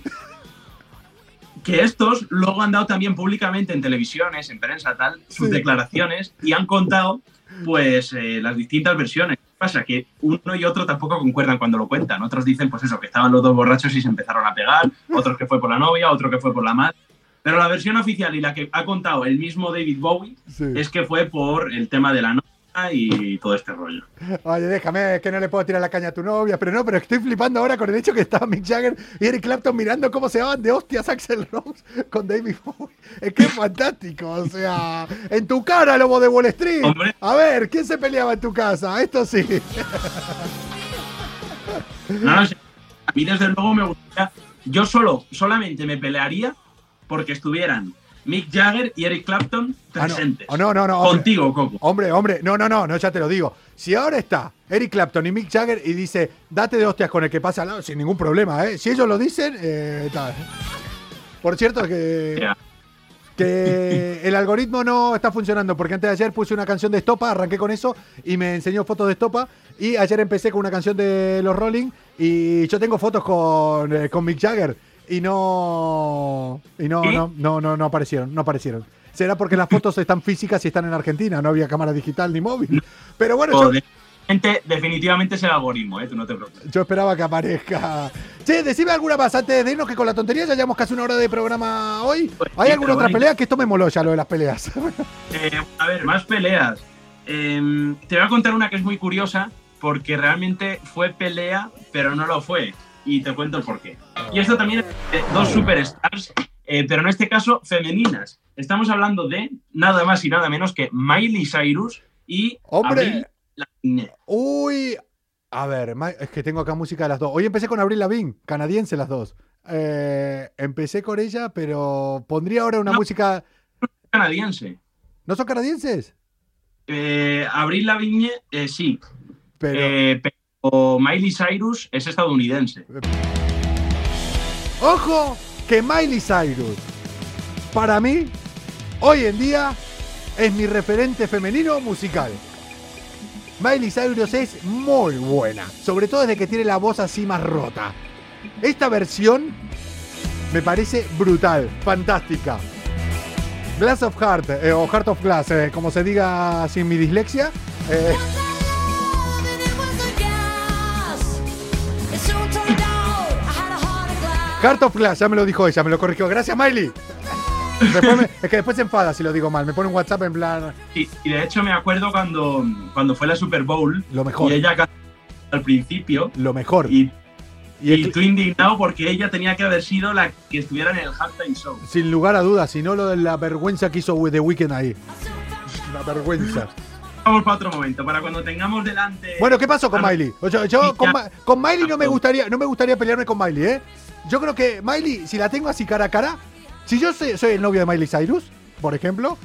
Que estos luego han dado también públicamente en televisiones, en prensa, tal, sus Sí. declaraciones y han contado, pues, eh, las distintas versiones. ¿Qué pasa? Que uno y otro tampoco concuerdan cuando lo cuentan. Otros dicen, pues eso, que estaban los dos borrachos y se empezaron a pegar. Otros que fue por la novia, otro que fue por la madre. Pero la versión oficial y la que ha contado el mismo David Bowie Sí. es que fue por el tema de la novia y todo este rollo. Oye, déjame, que no le puedo tirar la caña a tu novia, pero no, pero estoy flipando ahora con el hecho que estaba Mick Jagger y Eric Clapton mirando cómo se daban de hostias Axel Rose con David Bowie. Es que es fantástico, o sea, en tu cara, lobo de Wall Street. Hombre. A ver, ¿quién se peleaba en tu casa? Esto sí. No, no sé. A mí, desde luego, me gustaría. Yo solo, solamente me pelearía porque estuvieran Mick Jagger y Eric Clapton Ah, no. presentes. No, no, no. hombre. Contigo, Coco. Hombre, hombre, no, no, no, no, ya te lo digo. Si ahora está Eric Clapton y Mick Jagger y dice, date de hostias con el que pasa al lado, sin ningún problema, ¿eh? Si ellos lo dicen, eh, tal. Por cierto, que el algoritmo no está funcionando, porque antes de ayer puse una canción de Estopa, arranqué con eso y me enseñó fotos de Estopa. Y ayer empecé con una canción de los Rolling y yo tengo fotos con, eh, con Mick Jagger y no. Y no, no, no, no, no aparecieron, no aparecieron. Será porque las fotos están físicas y están en Argentina, no había cámara digital ni móvil. Pero bueno, yo. Definitivamente, es el algoritmo, ¿eh? Tú no te preocupes. yo esperaba que aparezca. Che, decime alguna más antes de irnos que con la tontería ya llevamos casi una hora de programa hoy. Pues ¿Hay sí, alguna otra bueno. pelea? Que esto me moló ya lo de las peleas. Eh, a ver, más peleas. Eh, te voy a contar una que es muy curiosa porque realmente fue pelea, pero no lo fue. Y te cuento el porqué. Y esto también es de dos superstars, eh, pero en este caso femeninas. Estamos hablando de nada más y nada menos que Miley Cyrus y ¡Hombre! Avril Lavigne. Uy, a ver, es que tengo acá música de las dos. Hoy empecé con Abril Lavigne, canadiense las dos. Eh, empecé con ella, pero pondría ahora una No. música. canadiense. ¿No son canadienses? Eh, Avril Lavigne, eh, sí. Pero. Pero Miley Cyrus es estadounidense. Ojo, que Miley Cyrus, para mí, hoy en día, es mi referente femenino musical. Miley Cyrus es muy buena, sobre todo desde que tiene la voz así más rota. Esta versión me parece brutal, fantástica. Glass of Heart, eh, o Heart of Glass, eh, como se diga sin mi dislexia. eh, Heart of Glass, ya me lo dijo ella, me lo corrigió. Gracias, Miley. Me- es que después se enfada si lo digo mal. Me pone un WhatsApp en plan. Y, y de hecho me acuerdo cuando, cuando fue la Super Bowl Lo mejor. y ella al principio Lo mejor. y, Y y el- tú indignado porque ella tenía que haber sido la que estuviera en el halftime show. Sin lugar a dudas, si no lo de la vergüenza que hizo The Weeknd ahí. La vergüenza. Vamos para otro momento, para cuando tengamos delante... Bueno, ¿qué pasó con Miley? Yo sí, con, con Miley no me gustaría, no me gustaría pelearme con Miley, ¿eh? Yo creo que Miley, si la tengo así cara a cara, si yo soy, el novio de Miley Cyrus, por ejemplo,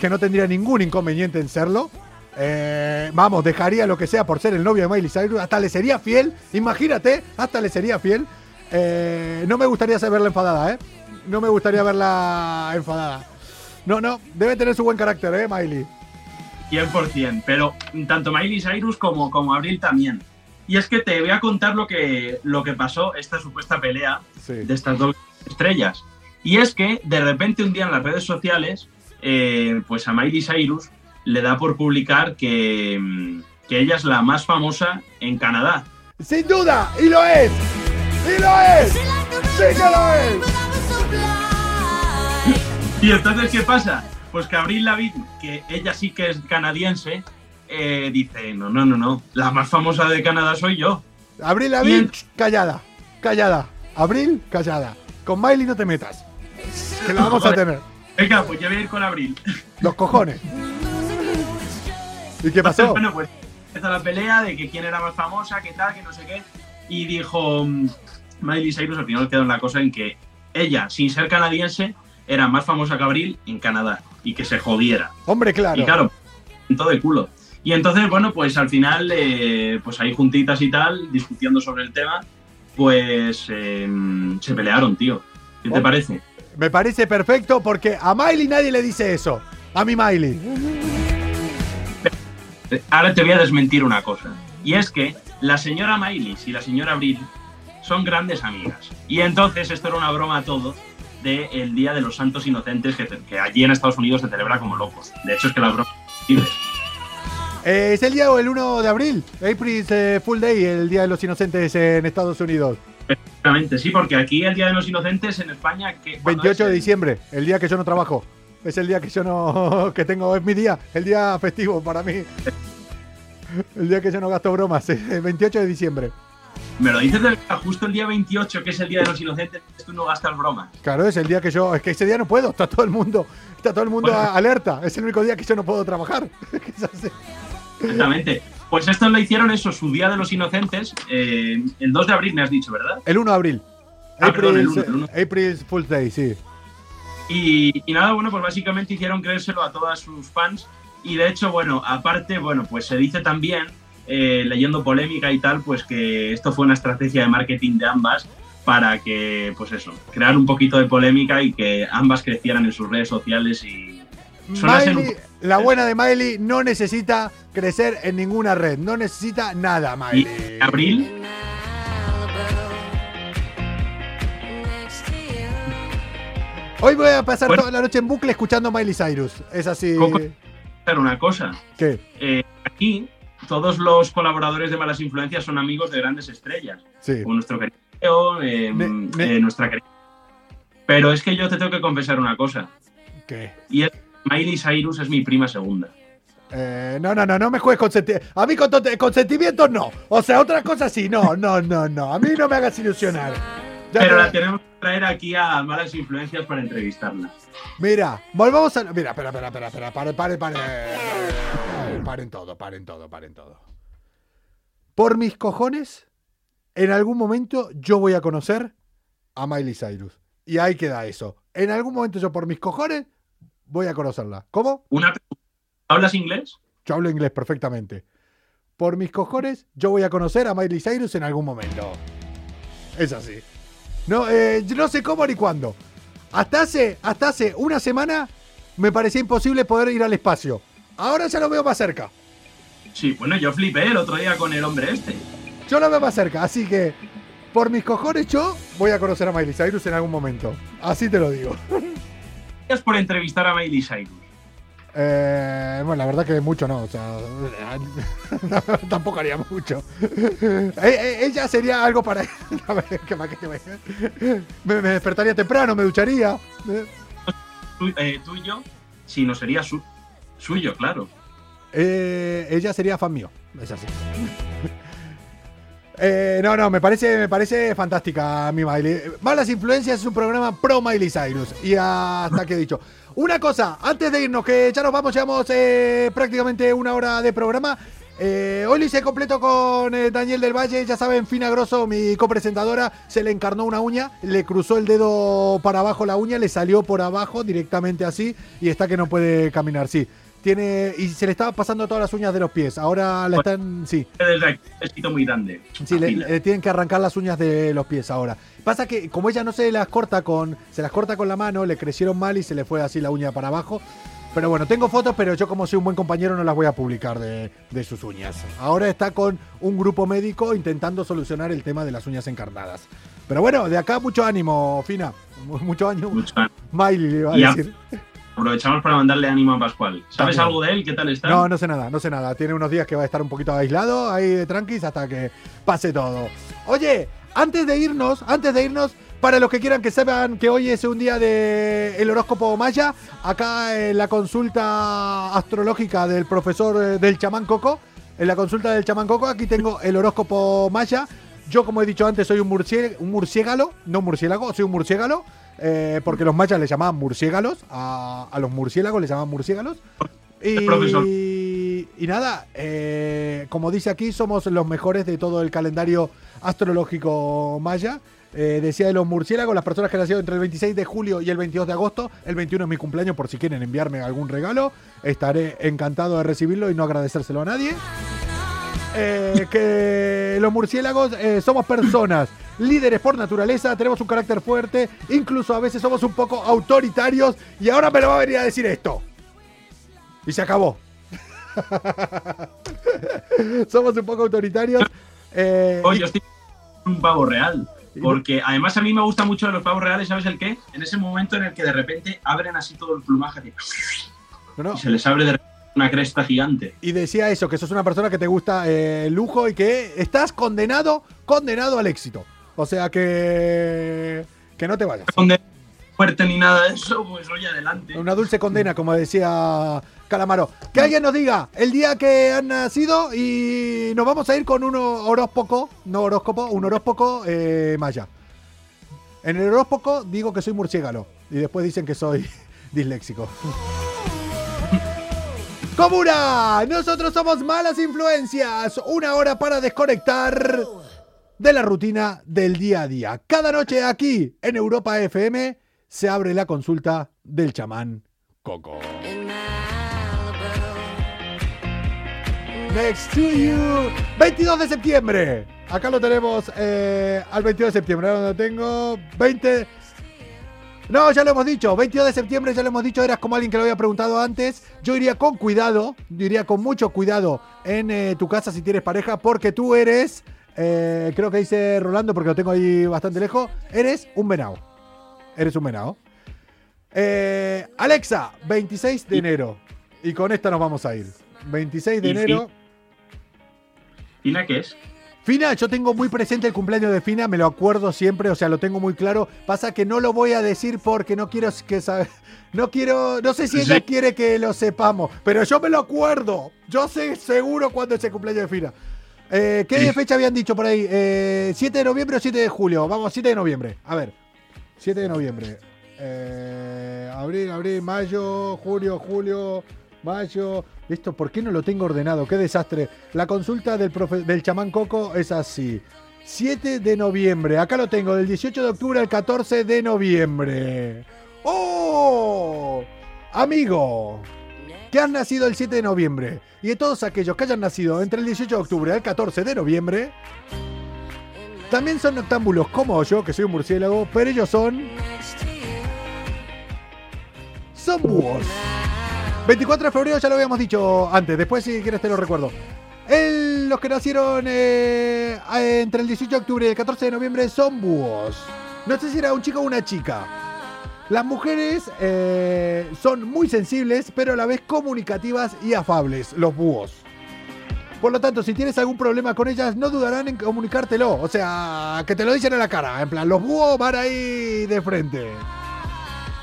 que no tendría ningún inconveniente en serlo, eh, vamos, dejaría lo que sea por ser el novio de Miley Cyrus, hasta le sería fiel, imagínate, hasta le sería fiel. Eh, no me gustaría verla enfadada, ¿eh? No me gustaría verla enfadada. No, no, debe tener su buen carácter, ¿eh, Miley? 100%, pero tanto Miley Cyrus como, como Abril también. Y es que te voy a contar lo que, lo que pasó, esta supuesta pelea Sí. de estas dos estrellas. Y es que de repente un día en las redes sociales, eh, pues a Miley Cyrus le da por publicar que, que ella es la más famosa en Canadá. Sin duda, y lo es. Y lo es. Sí que lo es. [laughs] Y entonces, ¿qué pasa? Pues que Avril Lavigne, que ella sí que es canadiense, eh, dice, no, no, no, no, la más famosa de Canadá soy yo. Abril Lavigne, callada. Callada. Abril, callada. Con Miley no te metas. Que la vamos a tener. Venga, pues yo voy a ir con Abril. Los cojones. ¿Y qué Entonces, pasó? [laughs] bueno, pues empezó la pelea de que quién era más famosa, qué tal, que no sé qué. Y dijo mm, Miley Cyrus, al final quedó en la cosa en que ella, sin ser canadiense, era más famosa que Abril en Canadá. Y que se jodiera. Hombre, claro. Y claro, en todo de culo. Y entonces, bueno, pues al final, eh, pues ahí juntitas y tal, discutiendo sobre el tema, pues eh, se pelearon, tío. ¿Qué te Oh. parece? Me parece perfecto porque a Miley nadie le dice eso. A mi Miley. Ahora te voy a desmentir una cosa. Y es que la señora Miley y la señora Abril son grandes amigas. Y entonces esto era una broma todo del Día de los Santos Inocentes que, que allí en Estados Unidos se celebra como locos. De hecho es que la broma... Eh, es el día el 1 de abril. April's eh, Full Day, el Día de los Inocentes en Estados Unidos. Efectivamente, sí, porque aquí el Día de los Inocentes en España... Que, ¿cuándo 28 de diciembre, el día que yo no trabajo. Es el día que yo no. [laughs] que tengo, es mi día, el día festivo para mí. El día que yo no gasto bromas, [laughs] el 28 de diciembre. Me lo dices del- justo el día 28, que es el Día de los Inocentes, tú no gastas bromas. Claro, es el día que yo. Es que ese día no puedo, está todo el mundo. Está todo el mundo Bueno. alerta. Es el único día que yo no puedo trabajar. [laughs] Exactamente. Pues esto lo hicieron eso, su Día de los Inocentes, eh, el 2 de abril me has dicho, ¿verdad? El 1 de abril. Ah, perdón, el April's, 1, el 1. April's Full Day, sí. Y, y nada, bueno, pues básicamente hicieron creérselo a todas sus fans. Y de hecho, bueno, aparte, bueno, pues se dice también, eh, leyendo polémica y tal, pues que esto fue una estrategia de marketing de ambas para que, pues eso, crear un poquito de polémica y que ambas crecieran en sus redes sociales y un Miley, la buena de Miley no necesita crecer en ninguna red. No necesita nada, Y Miley. Abril, Hoy voy a pasar Bueno. toda la noche en bucle escuchando Miley Cyrus. Es así. Hacer una cosa. ¿Qué? Eh, aquí, todos los colaboradores de Malas Influencias son amigos de grandes estrellas. Sí. Como nuestro querido eh, eh, nuestra querida. Pero es que yo te tengo que confesar una cosa. ¿Qué? Y es Miley Cyrus es mi prima segunda. Eh, no, no, no, no me juegues con sentimientos. A mí con, tonte- con sentimientos no. O sea, otra cosa sí. No, no, no, no. A mí no me hagas ilusionar. Ya Pero la tenemos que traer aquí a Malas Influencias para entrevistarla. Mira, volvamos a. Mira, espera, espera, espera, espera. Paren, paren, paren. Paren todo, paren todo, paren todo. Por mis cojones, en algún momento yo voy a conocer a Miley Cyrus. Y ahí queda eso. En algún momento yo, por mis cojones, voy a conocerla. ¿Cómo? Una. ¿Hablas inglés? Yo hablo inglés perfectamente. Por mis cojones, yo voy a conocer a Miley Cyrus en algún momento. Es así. No, eh, no sé cómo ni cuándo. Hasta hace, hasta hace una semana me parecía imposible poder ir al espacio. Ahora ya lo veo más cerca. Sí, bueno, yo flipé el otro día con el hombre este. Yo lo veo más cerca, así que por mis cojones yo voy a conocer a Miley Cyrus en algún momento. Así te lo digo. [laughs] Gracias por entrevistar a Miley Cyrus. Eh, bueno, la verdad que mucho no, o sea, [laughs] tampoco haría mucho. Eh, eh, ella sería algo para... [laughs] A ver, ¿qué más que me, me despertaría temprano, me ducharía. Eh, Tú, eh, tú y yo, si no sería su- suyo, claro. eh, ella sería fan mío, es así. Eh, no, no, me parece, me parece fantástica mi Miley. Malas Influencias es un programa pro Miley Cyrus. Y hasta que he dicho. Una cosa, antes de irnos, que ya nos vamos, llevamos eh, prácticamente una hora de programa. Eh, hoy lo hice completo con eh, Daniel del Valle, ya saben, Fina Grosso, mi copresentadora, se le encarnó una uña, le cruzó el dedo para abajo la uña, le salió por abajo directamente así y está que no puede caminar, sí. Tiene, y se le estaba pasando todas las uñas de los pies, ahora la están, sí. Besito muy grande. Sí, le, tienen que arrancar las uñas de los pies ahora. Pasa que como ella no se las corta con, se las corta con la mano, le crecieron mal y se le fue así la uña para abajo. Pero bueno, tengo fotos, pero yo como soy un buen compañero no las voy a publicar de, de sus uñas. Ahora está con un grupo médico intentando solucionar el tema de las uñas encarnadas. Pero bueno, de acá mucho ánimo, Fina. Mu- Mucho ánimo. Mucho ánimo. Miley le iba a- decir. Aprovechamos para mandarle ánimo a Pascual. ¿Sabes También. algo de él? ¿Qué tal está? No, no sé nada, no sé nada. Tiene unos días que va a estar un poquito aislado, ahí de tranquis, hasta que pase todo. Oye, antes de irnos, antes de irnos, para los que quieran que sepan que hoy es un día de el horóscopo maya, acá en la consulta astrológica del profesor eh, del chamán Coco, en la consulta del chamán Coco, aquí tengo el horóscopo maya. Yo, como he dicho antes, soy un, murcie- un murciélago, no murciélago, soy un murciélago, eh, porque los mayas le llamaban murciélagos, a, a los murciélagos les llamaban murciélagos. Y, y nada, eh, como dice aquí, somos los mejores de todo el calendario astrológico maya. Eh, decía de los murciélagos, las personas que nacieron entre el 26 de julio y el 22 de agosto. El 21 es mi cumpleaños, por si quieren enviarme algún regalo. Estaré encantado de recibirlo y no agradecérselo a nadie. Eh, que los murciélagos eh, somos personas, líderes por naturaleza, tenemos un carácter fuerte, incluso a veces somos un poco autoritarios. Y ahora me lo va a venir a decir esto. Y se acabó. [laughs] Somos un poco autoritarios. Eh, Oye, yo estoy un pavo real. Porque además a mí me gusta mucho de los pavos reales, ¿sabes el qué? En ese momento en el que de repente abren así todo el plumaje así, no, no. y se les abre de repente una cresta gigante. Y decía eso, que sos una persona que te gusta eh, el lujo y que estás condenado, condenado al éxito. O sea que. Que no te vayas. Fuerte ni nada de eso, pues oye, adelante. Una dulce condena, como decía Calamaro. Que alguien nos diga el día que han nacido y nos vamos a ir con un horóscopo, no horóscopo, un horóscopo eh, maya. En el horóscopo digo que soy murciélago y después dicen que soy [laughs] disléxico. Comuna, nosotros somos malas influencias. Una hora para desconectar de la rutina del día a día. Cada noche aquí en Europa FM se abre la consulta del chamán Coco. Next to you. 22 de septiembre. Acá lo tenemos eh, al 22 de septiembre. Ahora lo tengo. 20. No, ya lo hemos dicho. 22 de septiembre, ya lo hemos dicho. Eras como alguien que lo había preguntado antes. Yo iría con cuidado. Yo iría con mucho cuidado en eh, tu casa si tienes pareja. Porque tú eres. eh, creo que dice Rolando, porque lo tengo ahí bastante lejos. Eres un venado. Eres un venado. Eh, Alexa, 26 de enero. Y con esta nos vamos a ir. 26 de ¿Y enero. ¿Fina qué es? Fina, yo tengo muy presente el cumpleaños de Fina, me lo acuerdo siempre, o sea, lo tengo muy claro. Pasa que no lo voy a decir porque no quiero que sabe, no quiero, no sé si ella Sí. quiere que lo sepamos, pero yo me lo acuerdo. Yo sé seguro cuándo es el cumpleaños de Fina. Eh, ¿Qué Sí. fecha habían dicho por ahí? Eh, ¿7 de noviembre o 7 de julio? Vamos, 7 de noviembre. A ver, 7 de noviembre. Eh, abril, abril, mayo, julio, julio, mayo. Esto, ¿por qué no lo tengo ordenado? Qué desastre. La consulta del, del chamán Coco es así. 7 de noviembre. Acá lo tengo, del 18 de octubre al 14 de noviembre. ¡Oh! Amigo, que has nacido el 7 de noviembre. Y de todos aquellos que hayan nacido entre el 18 de octubre al 14 de noviembre, también son noctámbulos como yo, que soy un murciélago, pero ellos son. Son búhos. 24 de febrero ya lo habíamos dicho antes, después si quieres te lo recuerdo. El- los que nacieron eh, entre el 18 de octubre y el 14 de noviembre son búhos. No sé si era un chico o una chica. Las mujeres eh, son muy sensibles, pero a la vez comunicativas y afables, los búhos. Por lo tanto, si tienes algún problema con ellas, no dudarán en comunicártelo. O sea, que te lo dicen a la cara. En plan, los búhos van ahí de frente.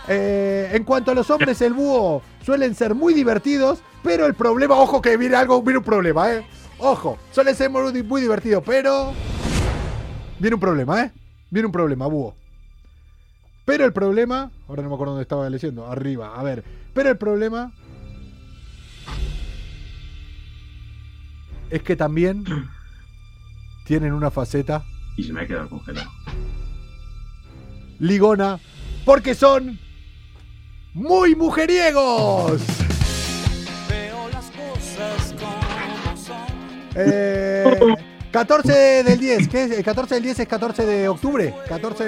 Eh, en cuanto a los hombres, el búho suelen ser muy divertidos, pero el problema, ojo que viene algo, viene un problema, ¿eh? Ojo, suelen ser muy, muy divertidos, pero... Viene un problema, ¿eh? Viene un problema, búho. Pero el problema... Ahora no me acuerdo dónde estaba leyendo. Arriba, a ver. Pero el problema... Es que también [clears throat] tienen una faceta Y se me ha quedado congelado. ligona porque son muy mujeriegos. Veo las cosas como son. Eh, 14 del 10, ¿qué es? El 14 del 10 es 14 de octubre. 14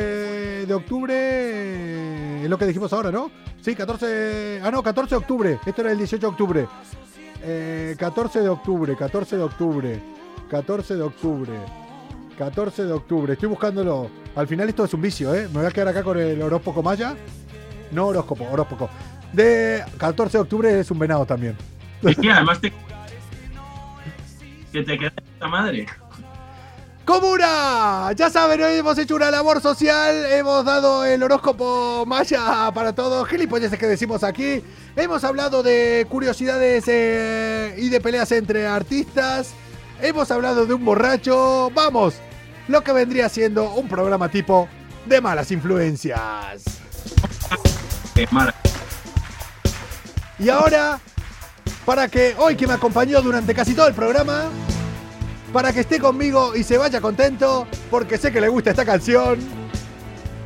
de octubre eh, es lo que dijimos ahora, ¿no? Sí, 14. Ah, no, 14 de octubre. Esto era el 18 de octubre. Eh, 14 de octubre, 14 de octubre, 14 de octubre, 14 de octubre. Estoy buscándolo. Al final esto es un vicio, ¿eh? Me voy a quedar acá con el horóscopo maya. No horóscopo, horóscopo. de 14 de octubre es un venado también. Es que además te. Que te queda esta madre. ¡Comuna! Ya saben, hoy hemos hecho una labor social, hemos dado el horóscopo maya para todos, gilipolleces que decimos aquí. Hemos hablado de curiosidades eh, y de peleas entre artistas. Hemos hablado de un borracho. Vamos, lo que vendría siendo un programa tipo de malas influencias. Y ahora, para que hoy que me acompañó durante casi todo el programa, para que esté conmigo y se vaya contento, porque sé que le gusta esta canción,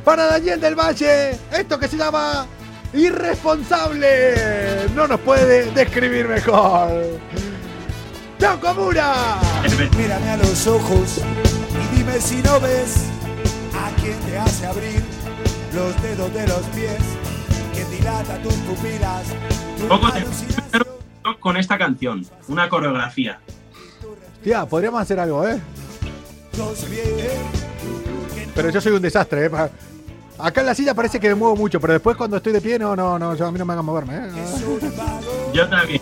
para Daniel del Valle, esto que se llama Irresponsable, no nos puede describir mejor. ¡Chao, Comuna! Mírame a los ojos y dime si no ves a quien te hace abrir los dedos de los pies, Poco te- alucinación. Con esta canción, una coreografía. Tía, podríamos hacer algo, ¿eh? Pero yo soy un desastre, ¿eh? Acá en la silla parece que me muevo mucho, pero después cuando estoy de pie, no, no, no, yo- a mí no me hagan moverme, ¿eh? Yo también.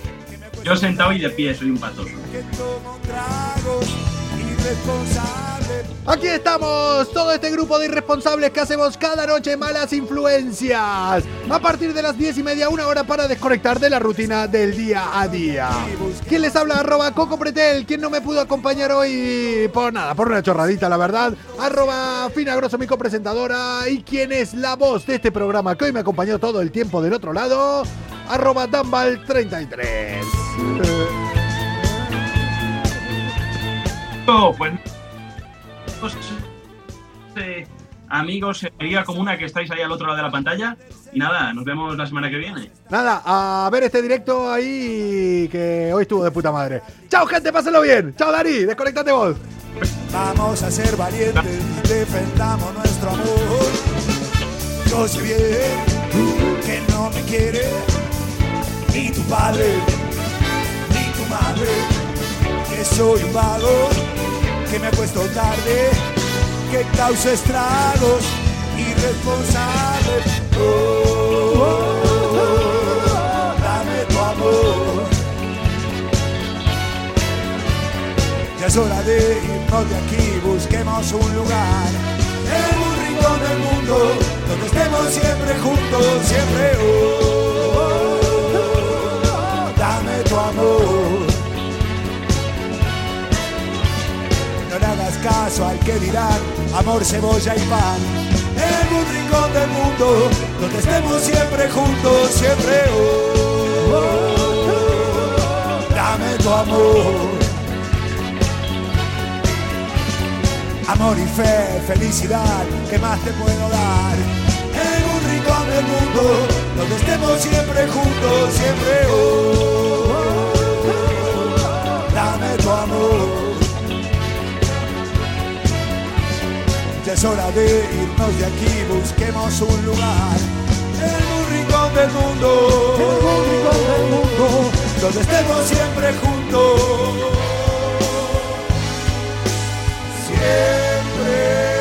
Yo sentado y de pie, soy un patoso. Aquí estamos, todo este grupo de irresponsables que hacemos cada noche malas influencias. A partir de las 10 y media, una hora para desconectar de la rutina del día a día. ¿Quién les habla? Arroba Coco Pretel. ¿Quién no me pudo acompañar hoy? Por nada, por una chorradita, la verdad. Arroba Fina mi copresentadora. ¿Y quién es la voz de este programa que hoy me acompañó todo el tiempo del otro lado? Arroba Dumbal33. Oh, pues. Pues, eh, amigos, amiga comuna que estáis ahí al otro lado de la pantalla. Y nada, nos vemos la semana que viene. Nada, a ver este directo ahí que hoy estuvo de puta madre. Chao, gente, pásenlo bien. Chao, Dari, desconectate vos. Vamos a ser valientes defendamos nuestro amor. Yo sé bien que no me quiere ni tu padre ni tu madre. Que soy un vago, que me acuesto tarde, que causa estragos, irresponsable. Oh, oh, oh, dame tu amor. Ya es hora de irnos de aquí, busquemos un lugar en un rincón del mundo donde estemos siempre juntos, siempre. oh, oh, dame tu amor. Caso al que dirán amor, cebolla y pan. En un rincón del mundo donde estemos siempre juntos, siempre. oh, dame tu amor. Amor y fe, felicidad, ¿qué más te puedo dar? En un rincón del mundo, donde estemos siempre juntos, siempre. oh, dame tu amor. Ya es hora de irnos de aquí, busquemos un lugar. En un rincón del mundo, en un rincón del mundo, donde estemos siempre juntos. Siempre.